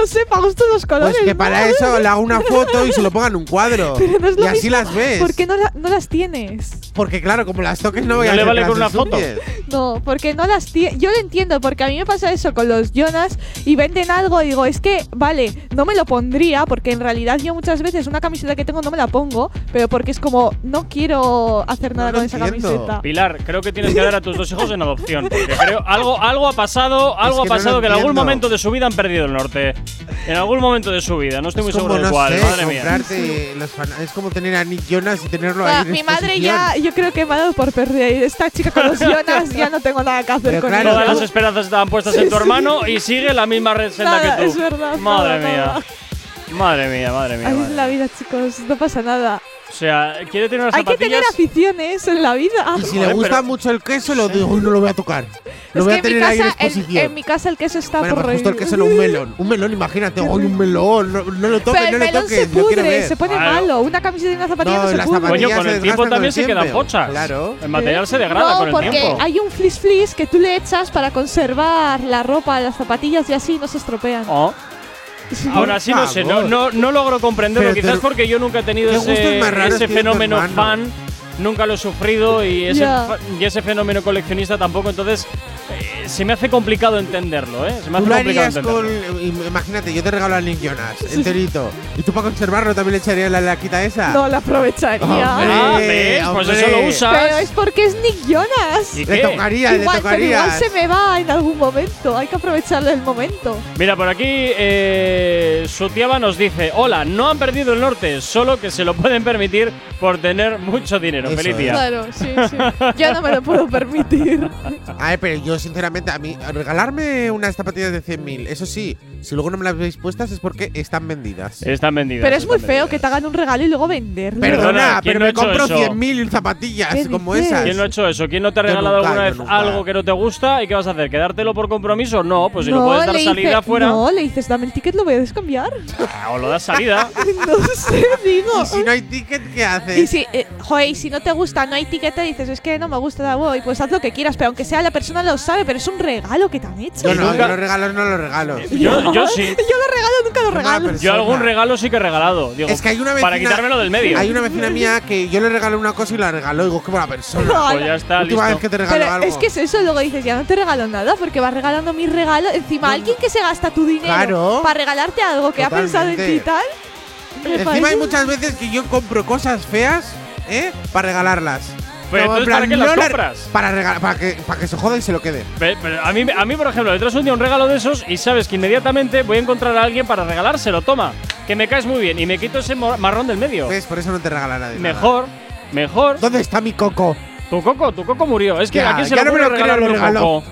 No sé, para gustos los colores.
Pues que
¿no?
para eso le hago una foto y se lo pongan en un cuadro. [LAUGHS]
Pero no es
y así
mismo.
las ves.
¿Por qué no, la- no las tienes?
Porque claro, como las toques no voy
¿No
a
le
hacer
vale con una foto?
No, porque no las tienes. Yo lo entiendo, porque a mí me pasa eso con los Jonas y venden algo y digo, es que, vale, no me lo pondría, porque en realidad yo muchas veces una camiseta que tengo no me la pongo, pero porque es como, no quiero hacer nada con esa
entiendo.
camiseta.
Pilar, creo que tienes que dar a tus dos hijos en adopción. Porque creo algo, algo ha pasado, algo
que
ha pasado que en algún momento de su vida han perdido el norte. En algún momento de su vida, no estoy muy
Es como,
seguro de
no
cuál,
sé,
madre mía.
los fan- es como tener a Nick Jonas y tenerlo
O sea,
ahí en
mi madre ya, yo creo que me ha dado por perdida. Y esta chica con los [LAUGHS] Jonas ya no tengo nada que hacer
Pero
con
claro,
ella.
Todas las esperanzas estaban puestas en tu hermano y sigue la misma red senda
Nada,
que tú.
es verdad,
madre
nada,
mía.
nada.
Madre mía, madre mía.
Así
madre.
es la vida, chicos, no pasa nada.
O sea, quiere tener unas
Hay que tener
zapatillas.
aficiones en la vida.
Y si le
Joder,
gusta
pero-
mucho el queso, lo digo, "Uy, no lo voy a tocar. Lo
es
voy
que
a tener
en, mi
ahí en exposición.
en mi casa el queso está
bueno,
por
pues justo el
reír.
queso no un melón. Un melón, imagínate. ¡Uy, un melón! No, no lo toques,
Pero
no
el
lo
melón
toques.
se
lo quiero
pudre,
ver.
se pone
Claro.
malo. Una camiseta y una zapatilla no,
No,
se
las
pudre.
zapatillas
Coño, con
se
el tiempo
desgastan con
también
el
se quedan
tiempo.
pochas.
Claro.
El material se degrada
no,
con el
porque
tiempo.
hay un flis flis que tú le echas para conservar la ropa, las zapatillas y así no se estropean.
Oh. Aún así, no sé, no, no, no logro comprenderlo.
Pero
Quizás
te-
porque yo nunca he tenido
¿Qué gustos
ese,
más raros
ese
tiene tu
fenómeno
hermano?
fan. Nunca lo he sufrido y ese,
Ya.
fa- y ese fenómeno coleccionista tampoco. Entonces, eh, se me hace complicado entenderlo, ¿eh? Se me hace
Tú lo
complicado
harías
entenderlo.
con. im- Imagínate, yo te regalo al Nick Jonas, enterito. ¿Y tú para conservarlo también le echarías la laquita esa?
No la aprovecharía.
Hombre,
Ah, ¿ves? Pues
hombre.
eso lo usas.
Pero es porque es Nick Jonas.
¿Y
Le tocaría, le
Igual, pero
tocaría.
igual se me va en algún momento. Hay que aprovecharle el momento.
Mira, por aquí eh, Sutiaba nos dice: Hola, no han perdido el norte, solo que se lo pueden permitir por tener mucho dinero.
Eso
Feliz día.
Claro, sí, sí. Yo no me lo puedo permitir. [LAUGHS]
A ver, pero yo sinceramente, a mí, regalarme unas zapatillas de 100.000, eso sí, si luego no me las veis puestas es porque están vendidas.
Están vendidas.
Pero es muy feo
vendidas.
que te hagan un regalo y luego venderlo.
Perdona,
Perdona,
¿quién
pero
no
me compro
eso?
100.000 zapatillas
¿Qué
como
dices?
esas.
¿Quién no ha hecho eso? ¿Quién no te ha regalado
nunca,
alguna vez
nunca.
algo que no te gusta? ¿Y qué vas a hacer? ¿Quedártelo por compromiso? No, pues si
no,
lo puedes dar salida
dice-
afuera.
No, le dices, dame el ticket, lo voy a descambiar.
Ah, O lo das salida. [LAUGHS]
no sé, digo.
Y si no hay ticket, ¿qué haces?
Y si, eh, joder, y si no te gusta, no hay ticket, dices, es que no me gusta, voy, pues haz lo que quieras, pero aunque sea la persona lo sabe, pero es un regalo que te han hecho.
No,
nunca-
yo los regalos no los regalo.
Yo, yo sí. [LAUGHS]
Yo lo regalo, nunca lo regalo.
Yo algún regalo sí que he regalado. Digo,
Es que hay una vecina.
para quitármelo del medio.
Hay una vecina mía que yo le regalo una cosa y la regaló. Digo, qué buena persona.
Pues ya está,
Última
listo.
vez que te regalo
Pero
algo.
es que es eso, luego dices, ya no te regalo nada, porque vas regalando mis regalos. Encima, alguien que se gasta tu dinero
Claro.
para regalarte algo que ha pensado en ti y
Totalmente.
tal.
Encima
parece-
hay muchas veces que yo compro cosas feas, ¿eh? Para regalarlas.
Pero entonces, ¿para qué las
no
compras?
Para, regalar, para, que, para que se joda y se lo quede.
Pe- pero a, mí, a mí, por ejemplo, le traes un día un regalo de esos y sabes que inmediatamente voy a encontrar a alguien para regalárselo. Toma, que me caes muy bien y me quito ese marrón del medio.
¿Ves? Por eso no te regala nadie. nada.
Mejor, mejor.
¿Dónde está mi coco?
Tu coco, tu coco murió. Es que
Ya,
a quién se
ya
le
no me lo creo, lo
un
regaló.
coco.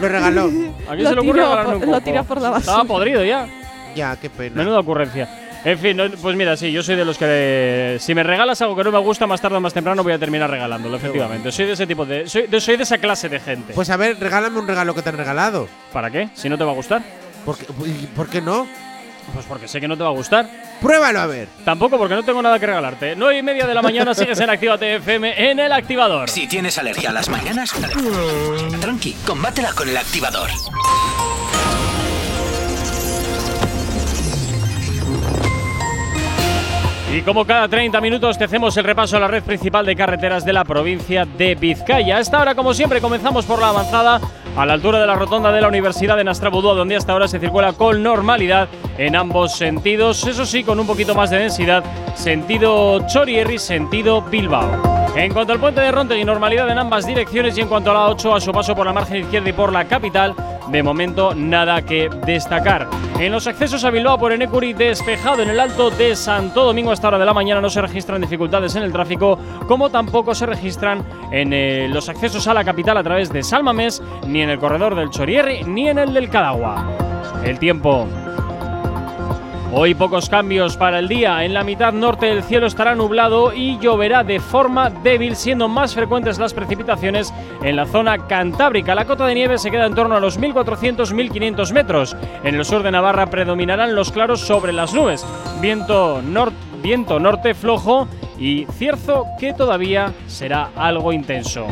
Lo regaló.
¿A quién
Lo
se le ocurre
por-
un
lo
coco?
tiró por la basura.
Estaba podrido ya.
ya, qué pena.
Menuda ocurrencia. En fin, no- pues mira, sí, yo soy de los que eh, si me regalas algo que no me gusta, más tarde o más temprano voy a terminar regalándolo, efectivamente. Soy de ese tipo de soy, de soy de esa clase de gente.
Pues a ver, regálame un regalo que te han regalado.
¿Para qué? Si no te va a gustar.
¿Por qué, por qué no?
Pues porque sé que no te va a gustar.
Pruébalo a ver.
Tampoco porque no tengo nada que regalarte. 9 y media de la mañana [LAUGHS] sigues en Actívate FM en el activador.
Si tienes alergia a las mañanas, [LAUGHS] tranqui, combátela con el activador.
Y como cada 30 minutos te hacemos el repaso a la red principal de carreteras de la provincia de Vizcaya. A esta hora, como siempre, comenzamos por la avanzada a la altura de la rotonda de la Universidad de Nastrabudúa, donde hasta ahora se circula con normalidad en ambos sentidos. Eso sí, con un poquito más de densidad, sentido Chorierri, sentido Bilbao. En cuanto al puente de Rontegui, normalidad en ambas direcciones y en cuanto a la 8, a su paso por la margen izquierda y por la capital, de momento nada que destacar. En los accesos a Bilbao por Enecuri, despejado en el alto de Santo Domingo hasta hora de la mañana, no se registran dificultades en el tráfico, como tampoco se registran en eh, los accesos a la capital a través de Salmamés, ni en el corredor del Chorierri, ni en el del Cadagua. El tiempo. Hoy pocos cambios para el día. En la mitad norte el cielo estará nublado y lloverá de forma débil, siendo más frecuentes las precipitaciones en la zona cantábrica. La cota de nieve se queda en torno a los 1.400-1.500 metros. En el sur de Navarra predominarán los claros sobre las nubes. Viento, nor- viento norte flojo y cierzo que todavía será algo intenso.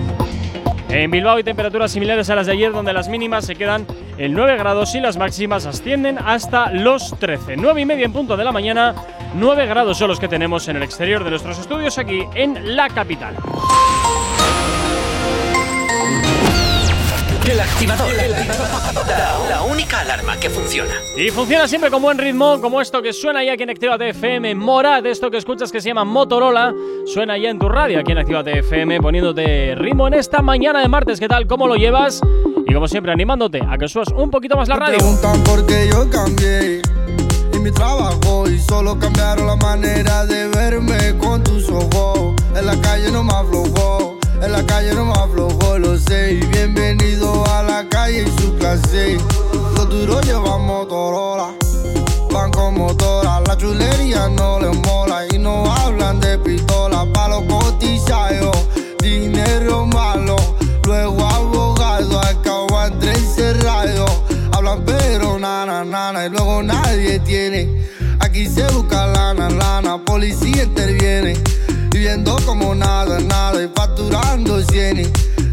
En Bilbao hay temperaturas similares a las de ayer, donde las mínimas se quedan en 9 grados y las máximas ascienden hasta los 13. 9 y media en punto de la mañana, 9 grados son los que tenemos en el exterior de nuestros estudios aquí en la capital.
El activador. La, la única alarma que funciona.
Y funciona siempre con buen ritmo, como esto que suena ya aquí en Actívate FM. Morad, esto que escuchas que se llama Motorola, suena ya en tu radio aquí en Actívate FM, poniéndote ritmo en esta mañana de martes. ¿Qué tal? ¿Cómo lo llevas? Y como siempre, animándote a que subas un poquito más la radio.
preguntan por qué yo cambié y mi trabajo y solo cambiaron la manera de verme con tus ojos. En la calle no me aflojó, en la calle no me aflojó, lo sé. Y bienvenido a la calle y su clase. Los duros llevan Motorola, van con motora. La chulería no les mola y no hablan de pistola. Pa' los cotizados, dinero malo. Luego abogado, acabo entre encerrado. Hablan pero nana, nana, y luego nadie tiene. Aquí se busca lana, lana, policía interviene. Viviendo como nada, nada y facturando cienes.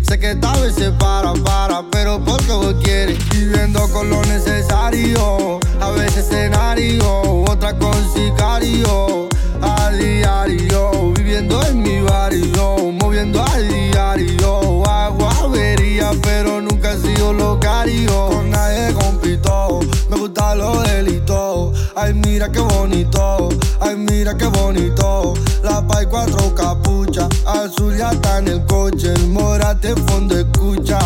Sé que tal vez se para, para, pero porque vos quieres. Viviendo con lo necesario, a veces escenario, otra con sicario. A diario, viviendo en mi barrio, moviendo a diario. Hago avería, pero nunca he sido locario. Con nadie compito, me gusta lo delito. Ay, mira qué bonito, ay, mira qué bonito. La pa' y cuatro capuchas, azul ya está en el coche. El morate fondo escucha,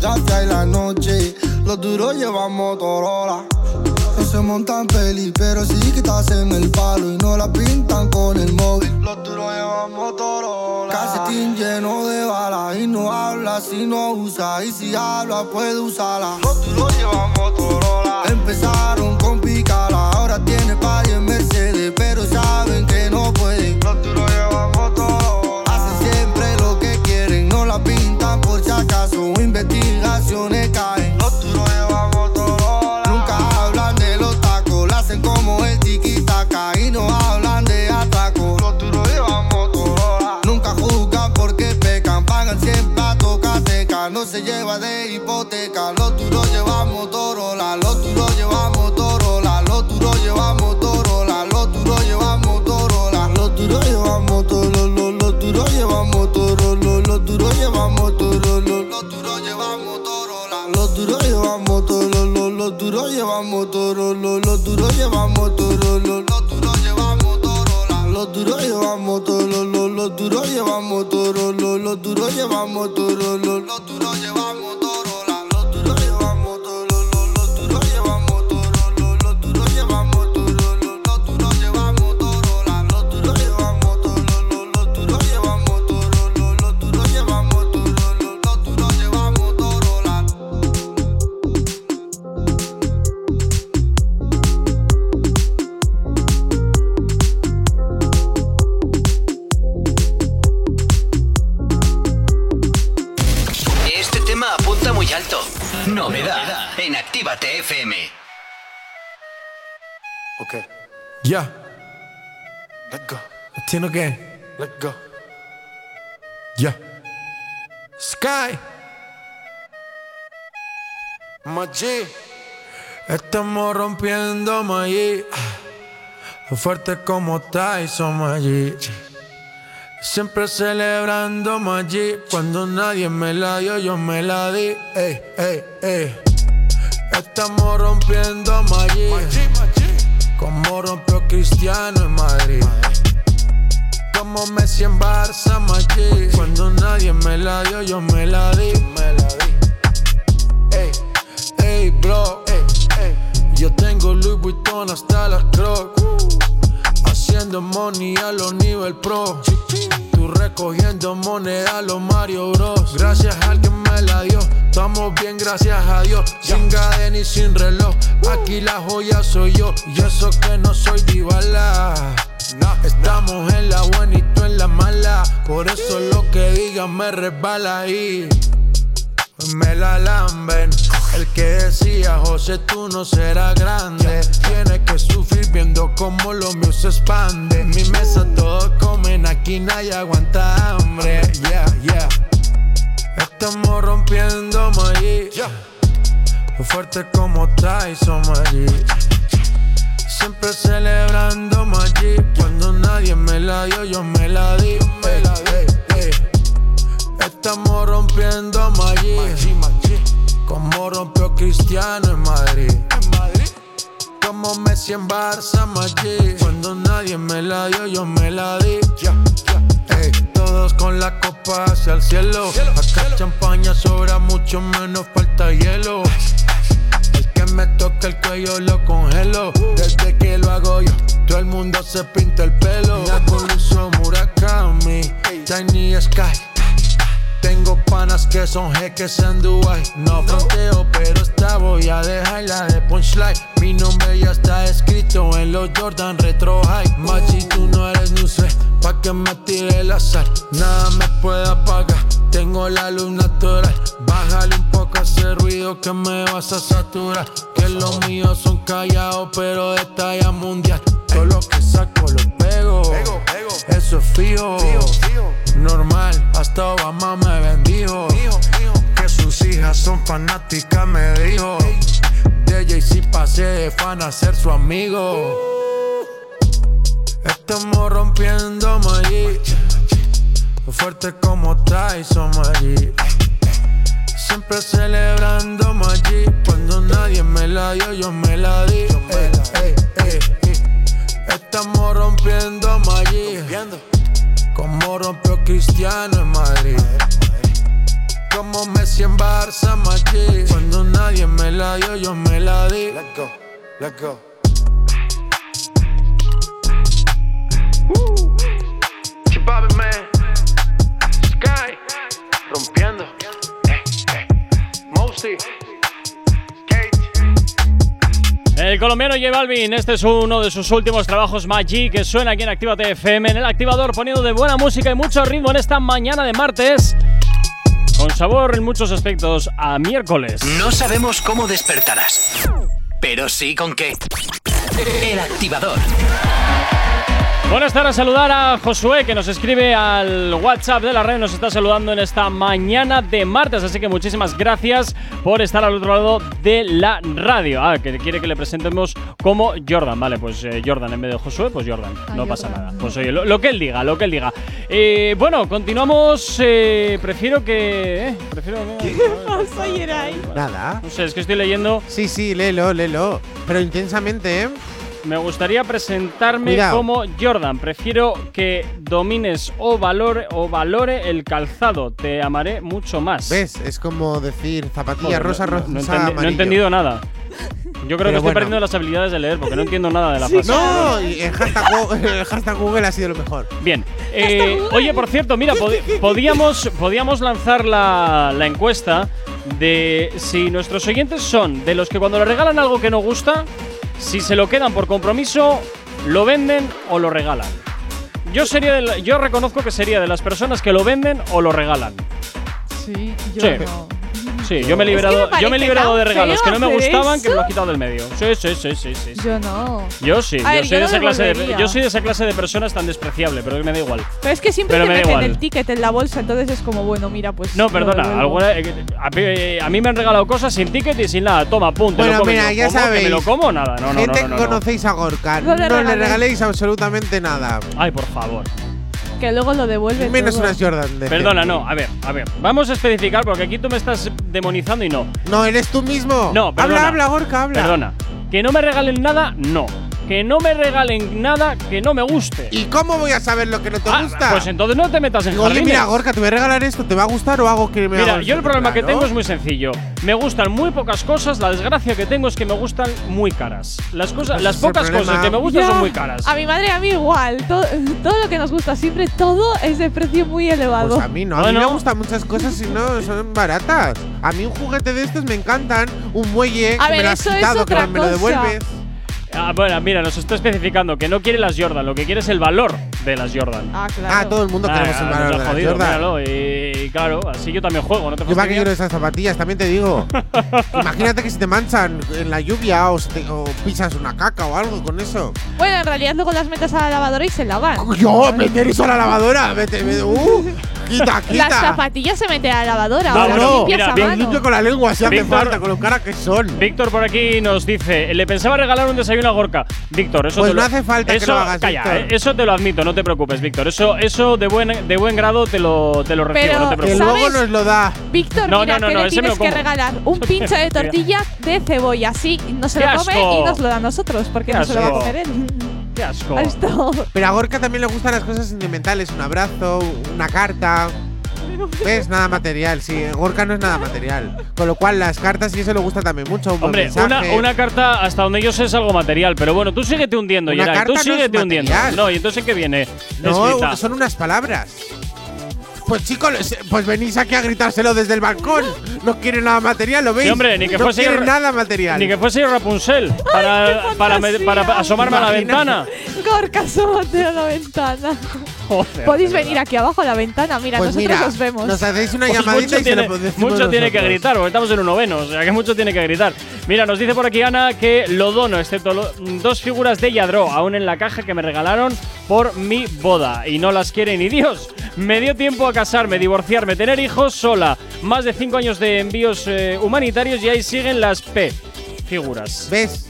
gafia y la noche. Los duros llevan Motorola. No se montan peli, pero sí que estás en el palo y no la pintan con el móvil. Los duros llevan Motorola. Calcetín lleno de balas y no habla si no usa. Y si habla, puede usarla. Los duros llevan Motorola. Empezaron los duros llevan motor, los, duros llevan motor, los, los duros llevan motor, los, los duros llevan motor, los duros llevan motor, los, los duros llevan motor, los, los duros llevan motor, los, los duros llevan motor.
Yeah,
Let go.
Tino again.
Let go.
Yeah. Sky.
Machi.
Estamos rompiendo allí. Fuerte como Tyson allí. Siempre celebrando allí. Cuando nadie me la dio, yo me la di. Ey, ey, ey. Estamos rompiendo allí. Como rompió Cristiano en Madrid. Como Messi en Barça, Madrid. Cuando nadie me la dio, yo me la di. Me la di. Ey, ey, bro. Ey, ey. Yo tengo Louis Vuitton hasta las Crocs. Haciendo money a los nivel pro recogiendo moneda, los Mario Bros. Gracias al que me la dio, estamos bien, gracias a Dios. Sin cadena y sin reloj, uh. aquí la joya soy yo. Y eso que no soy divala. Estamos en la buena y tú en la mala. Por eso lo que digas me resbala y. Me la lamben. El que decía, José, tú no serás grande. Tiene que sufrir viendo cómo lo mío se expande. En mi mesa todos comen, aquí nadie aguanta hambre. Yeah, yeah. Estamos rompiendo allí. Fuerte como Tyson allí. Siempre celebrando allí. Cuando nadie me la dio, yo me la di. Ey, ey, ey. Estamos rompiendo allí. Como rompió Cristiano en Madrid. Como Messi en Barça, Maggi. Cuando nadie me la dio, yo me la di. Ey, todos con la copa hacia el cielo. Acá champaña sobra mucho menos falta hielo. El que me toca el cuello lo congelo. Desde que lo hago yo, todo el mundo se pinta el pelo. Hago Lucio Murakami, Tiny Sky. Tengo panas que son jeques en Dubai. No fronteo, pero esta voy a dejarla de punchline. Mi nombre ya está escrito en los Jordan Retro High. Machi, tú no eres nuce, pa' que me tire el azar. Nada me puede apagar. Tengo la luz natural. Bájale un poco ese ruido que me vas a saturar. Que los míos son callados, pero de talla mundial. Todo lo que saco lo pego. Eso es fijo. Normal, hasta Obama me bendijo. Que sus hijas son fanáticas, me dijo. De Jay-Z pasé de fan a ser su amigo. Estamos rompiendo allí. Fuerte como Tyson allí. Siempre celebrando allí. Cuando nadie me la dio, yo me la di. Ey, ey, ey. Estamos rompiendo allí. Como rompió Cristiano en Madrid. Como Messi en Barça, Maggi. Cuando nadie me la dio, yo me la di. Let's go, let's go. Chipabe, man. Sky. Rompiendo. Eh, eh. Mosty.
El colombiano J Balvin, este es uno de sus últimos trabajos Magic que suena aquí en Actívate FM en el activador poniendo de buena música y mucho ritmo en esta mañana de martes con sabor en muchos aspectos a miércoles.
No sabemos cómo despertarás, pero sí con qué. El activador.
Buenas tardes, saludar a Josué que nos escribe al WhatsApp de la red, nos está saludando en esta mañana de martes, así que muchísimas gracias por estar al otro lado de la radio. Ah, que quiere que le presentemos como Jordan, vale, pues eh, Jordan en vez de Josué, pues Jordan, no pasa nada. Pues oye, lo, lo que él diga, lo que él diga. Eh, bueno, continuamos, eh, prefiero que... eh, prefiero [LAUGHS]
Nada.
No sé, es que estoy leyendo...
Sí, sí, léelo, léelo. Pero intensamente, ¿eh?
Me gustaría presentarme
Cuidado.
como Jordan. Prefiero que domines o valore, o valore el calzado. Te amaré mucho más.
¿Ves? Es como decir zapatilla
Joder,
rosa,
no-
rosa,
no, entendi- no he entendido nada. Yo creo que estoy
bueno.
perdiendo las habilidades de leer porque no entiendo nada de la frase.
No, y el hashtag, Go- [LAUGHS] el hashtag Google ha sido lo mejor.
Bien. Eh, oye, por cierto, mira, pod- [LAUGHS] podíamos, podíamos lanzar la, la encuesta de si nuestros oyentes son de los que cuando le regalan algo que no gusta, si se lo quedan por compromiso, lo venden o lo regalan. Yo sería de la- yo reconozco que sería de las personas que lo venden o lo regalan.
Sí, yo
Sí.
no.
Sí, yo me he
Es que me
liberado, yo me he liberado de regalos que no me gustaban que me
eso.
lo he quitado del medio. Sí, sí, sí, sí, sí.
Yo no.
Yo sí, yo
ver,
soy
yo
de esa clase de yo soy de esa clase de personas tan despreciable, pero que me da igual.
Pero es que siempre
Pero
te
me
meten
igual.
el ticket en la bolsa, entonces es como, bueno, mira, pues.
No, perdona, alguna- eh, a, mí- a mí me han regalado cosas sin ticket y sin nada. Toma, pum, te
Bueno,
lo comes.
mira,
¿Lo
ya
como? ¿Que
sabéis.
me lo como? Nada, no, no,
Gente
no, no,
conocéis a Gorka,
No
no,
le regaléis
absolutamente nada.
Ay, por favor.
Que luego lo devuelve.
Menos
todo.
unas Jordan. de
Perdona,
gente.
no, a ver, a ver. Vamos a especificar porque aquí tú me estás demonizando y no.
No, eres tú mismo.
No, perdona.
Habla, habla, Gorka, habla.
Perdona. Que no me regalen nada, no. Que no me regalen nada que no me guste.
¿Y cómo voy a saber lo que no te
Ah,
gusta?
Pues entonces no te metas en
Digo, Oye,
jardines.
mira, Gorka, te voy a regalar esto, ¿te va a gustar o hago que me
Mira, yo el problema que
Claro.
tengo es muy sencillo. Me gustan muy pocas cosas. La desgracia que tengo es que me gustan muy caras. Las cosas,
Pues
las pocas cosas que me gustan
Ya.
son muy caras.
A mi madre y a mí igual. Todo, todo lo que nos gusta siempre, todo es de precio muy elevado.
Pues a mí no, a mí me gustan muchas cosas y no son baratas. A mí un juguete de estos me encantan, un muelle
A
que
ver,
me lo has
eso es
quitado, que me lo
cosa.
devuelves.
Ah, bueno, mira, nos está especificando que no quiere las Jordan, lo que quiere es el valor de las Jordan.
Ah,
Ah, todo el mundo queremos el
nos
valor de la
jodido,
Jordan.
míralo, y, claro, así yo también juego, ¿no te
Yo para qué
fastidia?
quiero esas zapatillas, también te digo. [LAUGHS] Imagínate que si te manchan en la lluvia o, te- o pisas una caca o algo con eso.
Bueno, en realidad luego las metes a la lavadora y se lavan.
Yo, meter eso a la lavadora. Vete, vete, uh, quita, quita.
Las zapatillas se meten a la lavadora.
No,
ahora
no,
mira,
a mano.
limpio con la lengua si hace falta, con lo cara que son.
Víctor por aquí nos dice, le pensaba regalar un desayuno a Gorka. Víctor, eso
Pues
te lo-
no hace falta que
eso,
lo hagas,
Calla, eh, eso te lo admito, no te preocupes, Víctor. Eso, eso de buen, de buen grado te lo, te lo recibo,
Pero,
no te
Que
preocupes.
luego nos lo da.
Víctor,
No,
mira
no, no,
que
no,
le tienes que regalar un [LAUGHS] pincho de tortilla de cebolla. Así no se
¡Qué
lo come
asco!
y nos lo da a nosotros, porque
¡Qué
no se lo va a comer él.
Qué asco.
Esto.
Pero a Gorka también le gustan las cosas sentimentales. Un abrazo, una carta. ¿Ves? Nada material. Sí, Gorka no es nada material. Con lo cual, las cartas y eso le gusta también mucho. Un buen
Hombre,
mensaje.
una, una carta hasta donde yo sé es algo material, pero bueno, tú síguete hundiendo,
Una
Gerard. Tú
carta no es
síguete hundiendo.
material.
No, y entonces ¿qué viene?
No,
Escrita.
son unas palabras. Pues chicos, les- pues venís aquí a gritárselo desde el balcón. No quieren nada material, ¿lo veis?
Sí, hombre, ni que
no
fuese
nada material.
Ni que fuese yo Rapunzel para, para, me- para asomarme a la ventana.
Gorka, asómate a la ventana.
Joder,
Podéis venir aquí abajo a la ventana. Mira,
Pues
nosotros
mira,
os vemos.
nos hacéis una
Pues
llamadita
mucho
y
tiene,
se lo decimos
mucho tiene que gritar, porque estamos en un noveno, o sea que mucho tiene que gritar. Mira, nos dice por aquí Ana que lo dono, excepto lo- dos figuras de Yadro, aún en la caja que me regalaron por mi boda. Y no las quiere ni Dios. Me dio tiempo a casarme, divorciarme, tener hijos sola. Más de cinco años de envíos eh, humanitarios y ahí siguen las P. Figuras.
¿Ves?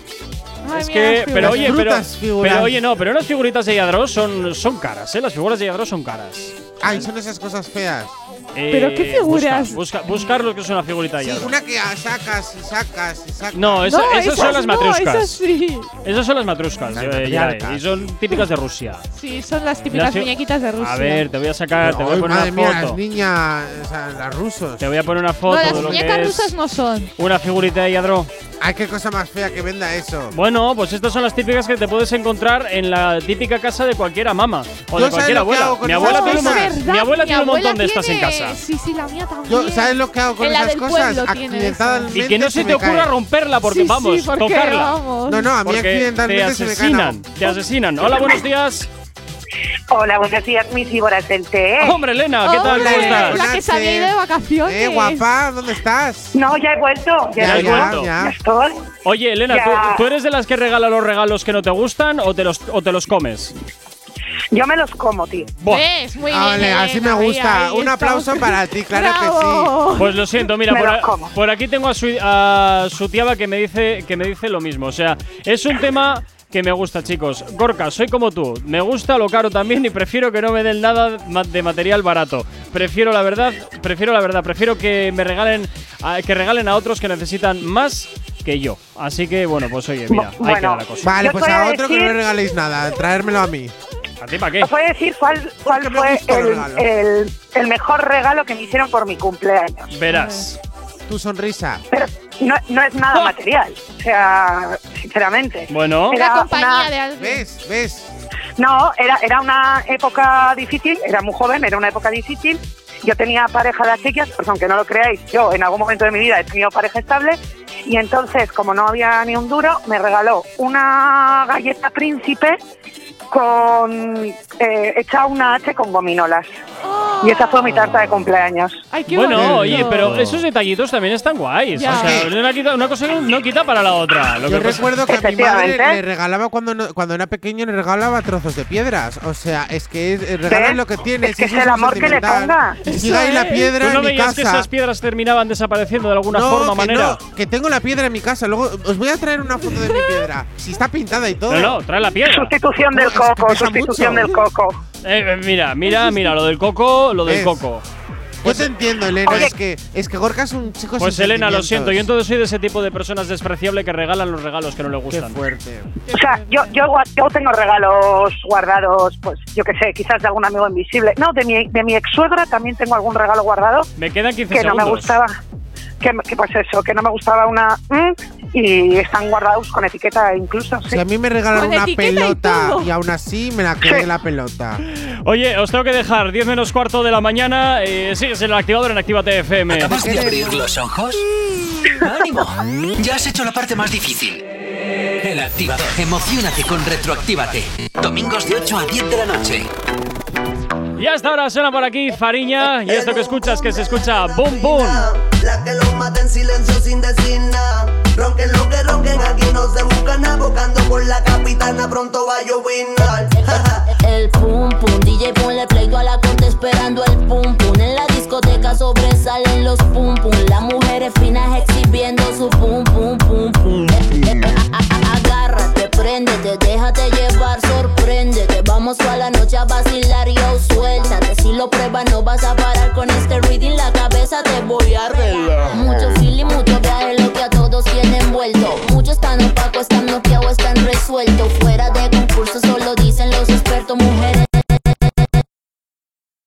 Ay,
es
mira,
que, pero oye, pero, pero oye, no, pero las figuritas de Yadro son, son caras, ¿eh? Las figuras de Yadro son caras.
Ay, son esas cosas feas.
¿Pero qué figuras?
Busca, busca, buscar lo que es una figurita de
Sí,
Yadro.
una que sacas y sacas y sacas.
No, esa-
No,
esas, son las
no,
matruscas.
esas sí.
Esas son las matruscas. Eh, ya, y son típicas de Rusia.
Sí, son las típicas
Las
muñequitas de Rusia.
A ver, te voy a sacar, te voy a poner
madre
una
mía,
foto.
las niñas, o sea, las rusos.
Te voy a poner una
no,
foto
las
de lo que
muñecas
es
rusas no son.
una figurita de Yadro.
Ay, qué cosa más fea que venda eso.
Bueno, pues estas son las típicas que te puedes encontrar en la típica casa de cualquiera mamá o de
¿sabes
cualquier
que
abuela. Mi
esas
abuela
No,
tiene un, mi abuela tiene un montón de estas en
tiene-
casa.
Sí, sí, la mía también.
Yo, ¿sabes lo que hago con
En
esas cosas? Accidentalmente
Y que no se te ocurra
cae.
romperla porque
Sí,
vamos,
sí, porque,
tocarla.
vamos.
No, no, a mí
Porque te
accidentalmente se me
asesinan, te asesinan. Hola, buenos días.
Hola, buenos días, mis víboras del té.
Hombre, Elena, ¿qué tal?
Hombre,
¿Cómo estás?
La que se había ido de vacaciones.
Eh, guapa, ¿dónde estás?
No, ya he vuelto. Ya,
Ya
he
vuelto.
Ya estoy.
Oye, Elena,
Ya.
¿tú, tú eres de las que regala los regalos que no te gustan o te los, o te los comes?
Yo me los como, tío.
¿Ves? Muy
Ah,
bien.
vale, así me
ahí,
gusta.
ahí
Un aplauso
estamos.
para ti, claro que sí.
Pues lo siento, mira, por, a- por aquí tengo a su, a su tiaba que me dice que me dice lo mismo. O sea, es un tema que me gusta, chicos. Gorka, soy como tú. Me gusta lo caro también y prefiero que no me den nada de material barato. Prefiero la verdad, prefiero la verdad, prefiero que me regalen, a- que regalen a otros que necesitan más que yo. Así que bueno, pues oye, mira, ahí
Bueno.
queda la cosa.
Vale, pues a otro que no le regaléis nada. Traérmelo a mí.
¿A ti para qué?
Os voy a decir cuál, cuál fue
el
mejor regalo que me hicieron por mi cumpleaños.
Verás.
Tu sonrisa.
Pero no, no es nada material. O sea, sinceramente.
Bueno.
Era
La compañía
una-
de alguien.
¿Ves? ¿Ves?
No, era, era una época difícil, era muy joven, era una época difícil. Yo tenía pareja de las chicas, pues aunque no lo creáis, yo en algún momento de mi vida he tenido pareja estable. Y entonces, como no había ni un duro, me regaló una galleta príncipe con eh, una H con gominolas. Y esa fue mi tarta de cumpleaños.
Ay, qué
Bueno,
bonito.
oye, pero esos detallitos también están guays.
Ya.
O sea, una, quita- una cosa no quita para la otra. Lo
Yo
que
recuerdo que a mi madre le regalaba cuando, no- cuando era pequeño, le regalaba trozos de piedras. O sea, es que es, el regalo
¿Ves?
es lo que tiene.
Es que es
eso
el amor que le ponga.
Y siga ahí la
es.
piedra
¿Tú no
en mi
veías que
casa.
esas piedras terminaban desapareciendo de alguna
no,
forma,
que
manera?
no, que tengo la piedra en mi casa. Luego os voy a traer una foto de mi piedra. Si está pintada y todo.
No, no, trae la piedra.
Sustitución del
es
coco, sustitución
mucho.
del coco.
Eh, eh, mira, mira, mira, lo del coco, lo del
¿Ves?
coco.
Yo te entiendo, Elena. Es que, es que Gorka es un chico
Pues
sin
Elena, lo siento, yo entonces soy de ese tipo de personas despreciable que regalan los regalos que no le gustan.
Qué fuerte.
O sea, yo, yo, tengo regalos guardados, pues yo qué sé, quizás de algún amigo invisible. No, de mi, de mi ex suegra también tengo algún regalo guardado
Me quedan 15
que no me gustaba. Que, que pues eso, que no me gustaba una mm, y están guardados con etiqueta incluso. Sí.
Si a mí me regalan
Con
una
y
pelota y, aún así me la quedé
Sí.
la pelota.
Oye, os tengo que dejar 10 menos cuarto de la mañana. Eh, sigues en el activador en Actívate FM.
¿Acabas de abrir los ojos? ¡Ánimo! Ya has hecho la parte más difícil. El activador. Emocionate con Retroactívate. Domingos de 8 a 10 de la noche.
Y hasta ahora suena por aquí Fariña. Y esto que escuchas, que se escucha Boom Boom.
La que lo mata en silencio sin decir nada. Ronquen lo que ronquen, aquí no se buscan abocando por la capitana, pronto va a. [LAUGHS]
El pum pum, DJ ponle play a la corte esperando el pum pum. En la discoteca sobresalen los pum pum. Las mujeres finas exhibiendo su pum pum pum pum. Eh, eh, a- Agárrate, préndete, déjate llevar, prende Que vamos a la noche a vacilar yo suéltate. Si lo pruebas no vas a parar con este reading. La cabeza te voy a arreglar Mucho feeling, mucho viaje Lo que a todos tienen vuelto Muchos están opacos, están noqueados, están resueltos. Fuera de concurso solo dicen los expertos Mujeres.